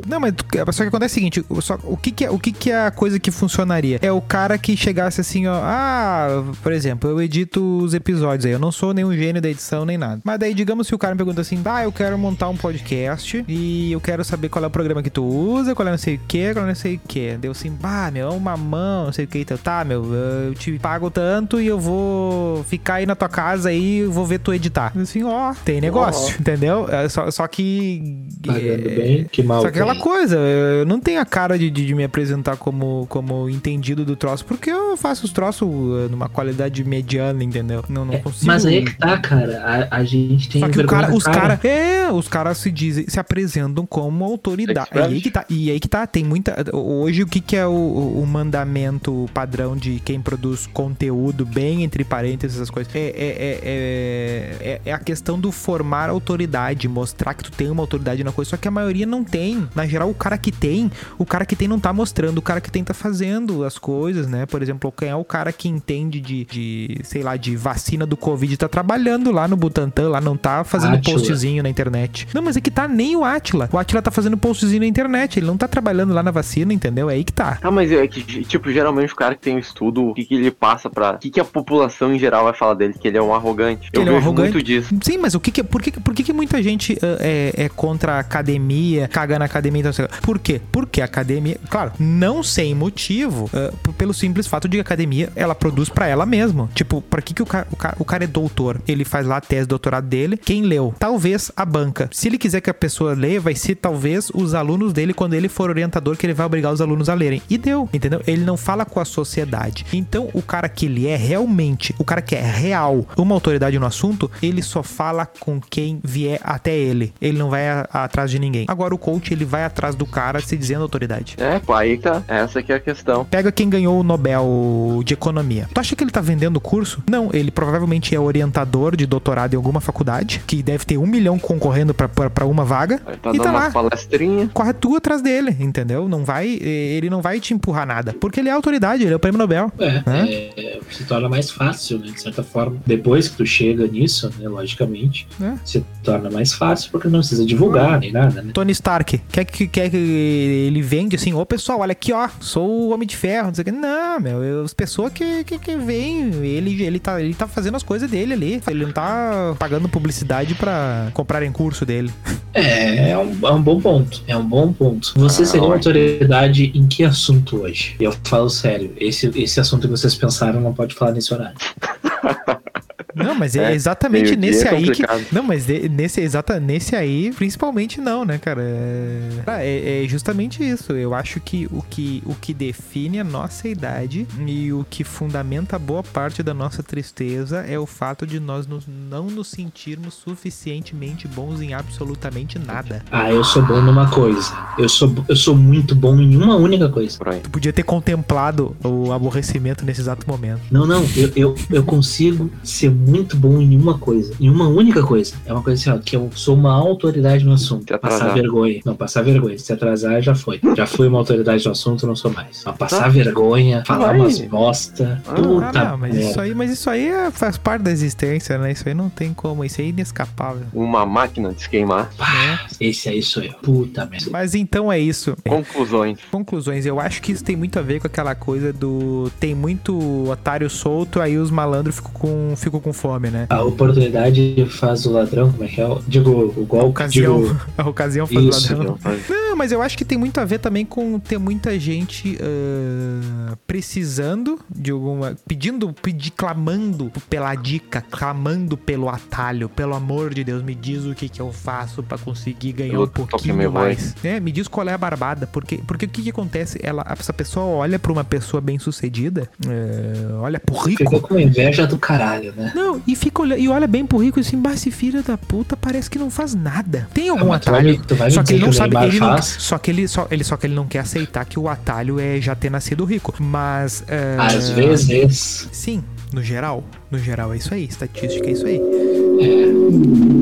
Não, mas tu- só que acontece o seguinte, o- só, o, que, que, é, o que, que é a coisa que funcionaria? É o cara que chegasse assim, ó, ah, por exemplo, eu edito os episódios aí, eu não sou nenhum gênio da edição nem nada. Mas daí, digamos se o cara me pergunta assim, ah, eu quero montar um podcast e eu quero saber qual é o programa que tu usa, qual é não sei o que, qual é não sei o que. Deu assim, bah, meu, é uma mão, não sei o que, então, tá, meu, eu te pago tanto e eu vou ficar aí na tua casa aí e vou ver tu editar. Assim, ó, tem negócio, entendeu? É Só, só que... Pagando é, bem, que mal só que aquela coisa, eu não tenho a cara de, de, de me apresentar como, como entendido do troço, porque eu faço os troços eh, numa qualidade mediana, entendeu? Não, não É, consigo. Mas aí é que tá, cara. A, a gente tem Só que cara, os caras, é, os caras se dizem, se apresentam como autoridade. E aí que tá, e aí que tá, tem muita, hoje o que que é o, o mandamento padrão de quem produz conteúdo bem entre parênteses essas coisas? É, é, é, é, é- é a questão do formar autoridade, mostrar que tu tem uma autoridade na coisa, só que a maioria não tem. Na geral, o cara que tem, o cara que tem não tá mostrando, o cara que tem tá fazendo as coisas, né? Por exemplo, quem é o cara que entende de, de sei lá, de vacina do Covid, tá trabalhando lá no Butantan, lá não tá fazendo Átila. postzinho na internet. Não, mas é que tá nem o Atila. O Atila tá fazendo postzinho na internet, ele não tá trabalhando lá na vacina, entendeu? É aí que tá. Ah, mas é que, tipo, geralmente o cara que tem o estudo, o que, que ele passa pra. O que, que a população em geral vai falar dele? Que ele é um arrogante. Que Eu ele é um vejo arrogante. muito disso. Sim, mas o que que, por que, por que, que muita gente ah, é, é contra a academia, caga na academia? Então, sei por quê? Porque a academia, claro, não sem motivo, p- pelo simples fato de que a academia, ela produz pra ela mesma. Tipo, pra que, que o, ca- o, ca- o cara é doutor? Ele faz lá a tese doutorado dele. Quem leu? Talvez a banca. Se ele quiser que a pessoa leia, vai ser talvez os alunos dele, quando ele for orientador, que ele vai obrigar os alunos a lerem. E deu, entendeu? Ele não fala com a sociedade. Então, o cara que ele é realmente, o cara que é real, uma autoridade no assunto, ele só fala com quem vier até ele. Ele não vai a- atrás de ninguém. Agora, o coach, ele vai atrás do cara se dizendo autoridade. É, pô, aí tá. Essa que é a questão. Pega quem ganhou o Nobel de Economia. Tu acha que ele tá vendendo o curso? Não, ele provavelmente é orientador de doutorado em alguma faculdade, que deve ter um milhão concorrendo pra uma vaga. Aí tá e dando tá uma lá. palestrinha. Corre tu atrás dele, entendeu? Não vai, ele não vai te empurrar nada, porque ele é autoridade, ele é o prêmio Nobel. É, é, se torna mais fácil, né? De certa forma. Depois que tu chega nisso, né? Logicamente, É. se torna mais fácil porque não precisa divulgar nem nada, né? Tony Stark, quer que, quer que ele vende assim, ô pessoal, olha aqui, ó, sou o Homem de Ferro, não sei o que. Não, meu, eu- as pessoas que, que, que vêm, ele, ele, tá, ele tá fazendo as coisas dele ali. Ele não tá pagando publicidade pra comprarem curso dele. É, é um, é um bom ponto. É um bom ponto. Você Ah, seria uma autoridade em que assunto hoje? E eu falo sério, esse, esse assunto que vocês pensaram não pode falar nesse horário. Não, mas é, É, exatamente meio-dia nesse é aí que. Não, mas de- nesse, exata, nesse aí, principalmente não, né, cara? É, é, é justamente isso. Eu acho que o, que o que define a nossa idade e o que fundamenta boa parte da nossa tristeza é o fato de nós nos- não nos sentirmos suficientemente bons em absolutamente nada. Ah, eu sou bom numa coisa. Eu sou, eu sou muito bom em uma única coisa. Tu podia ter contemplado o aborrecimento nesse exato momento. Não, não, eu, eu, eu consigo ser muito bom em uma coisa. Em uma única coisa. É uma coisa assim, ó, que eu sou uma autoridade no assunto. Passar vergonha. Não, passar vergonha. Se atrasar, já foi. Já fui uma autoridade no assunto, não sou mais. Mas passar vergonha, falar Vai. umas bosta. Ah, puta Ah, não, mas merda. isso aí, mas isso aí é- faz parte da existência, né? Isso aí não tem como, isso aí é inescapável. Uma máquina de se queimar. Pá, esse aí sou eu. Puta merda. Mas então é isso. Conclusões. Conclusões, eu acho que isso tem muito a ver com aquela coisa do. Tem muito otário solto, aí os malandros ficam com, ficam com fome, né? A oportunidade faz o ladrão, como é que é? Digo, o A golpe. ocasião, Digo, a ocasião faz Isso. ladrão. Não, mas eu acho que tem muito a ver também com ter muita gente ah, precisando de alguma. pedindo, pedi, clamando pela dica, clamando pelo atalho. Pelo amor de Deus, me diz o que, que eu faço pra conseguir ganhar Eu um pouquinho mais. É, me diz qual é a barbada. Porque, porque o que, que acontece? Ela, essa pessoa olha pra uma pessoa bem sucedida, olha pro rico. ficou com inveja do caralho, né? Não, e fica olha, e olha bem pro rico e assim, mas esse filho da puta parece que não faz nada. Tem algum mas tu vai atalho. vai só que ele não que sabe, ele não, só que ele só, ele só que ele não quer aceitar que o atalho é já ter nascido rico. Mas é, Às vezes. sim, no geral, no geral é isso aí, estatística é isso aí.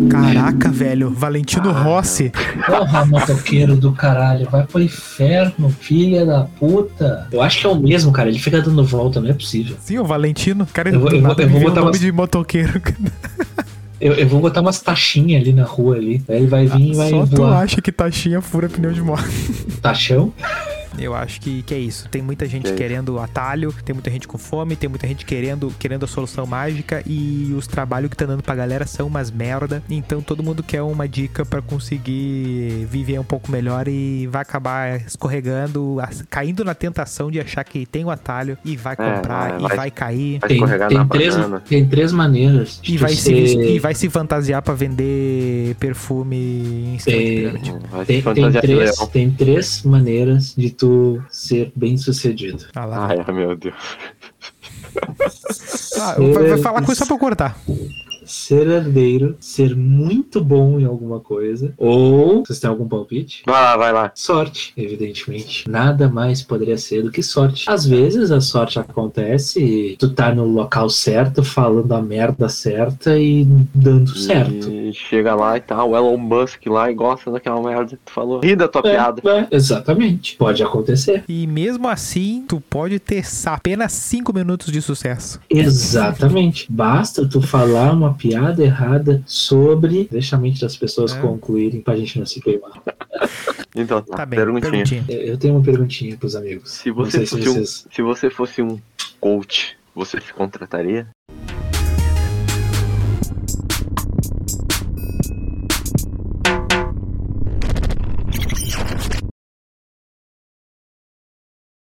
Caraca, velho, Valentino Rossi. Porra, motoqueiro do caralho, vai pro inferno, filha da puta. Eu acho que é o mesmo, cara. Ele fica dando volta, não é possível. Sim, o Valentino, cara, Eu vou- eu vou- eu vou veio o botar nome umas- de motoqueiro. Eu, eu vou botar umas taxinhas ali na rua ali. Aí ele vai vir e vai Só tu voar. acha que taxinha fura pneu de moto. Taxão? Eu acho que, que é isso. Tem muita gente Que é querendo atalho, tem muita gente com fome, tem muita gente querendo, querendo a solução mágica e os trabalhos que tá dando pra galera são umas merda. Então todo mundo quer uma dica pra conseguir viver um pouco melhor e vai acabar escorregando, caindo na tentação de achar que tem o atalho e vai É, comprar vai- e vai- cair. Vai Tem, tem, três, banana. tem três maneiras de E vai, se, ser- vestir- e vai se fantasiar pra vender perfume em esquema de Tem- pirâmide. Se Tem, tem, três, tem três maneiras de tu ser bem sucedido. Ah, lá. Ai, meu Deus. Ah, vai, vai falar coisa só pra eu cortar. Ser herdeiro, ser muito bom em alguma coisa, ou vocês têm algum palpite? Vai lá, vai lá. Sorte, evidentemente. Nada mais poderia ser do que sorte. Às vezes a sorte acontece e tu tá no local certo, falando a merda certa e dando certo. E chega lá e tal, o Elon Musk lá e gosta daquela merda que tu falou. Ri da tua É, piada. é, exatamente. Pode acontecer. E mesmo assim, tu pode ter apenas 5 minutos de sucesso. Exatamente. Basta tu falar uma piada errada sobre. Deixa a mente das pessoas É. concluírem pra gente não se queimar. Então, Tá bem, perguntinha. perguntinha. Eu tenho uma perguntinha pros amigos. Se você, se fosse um, vocês. se você fosse um coach, você se contrataria?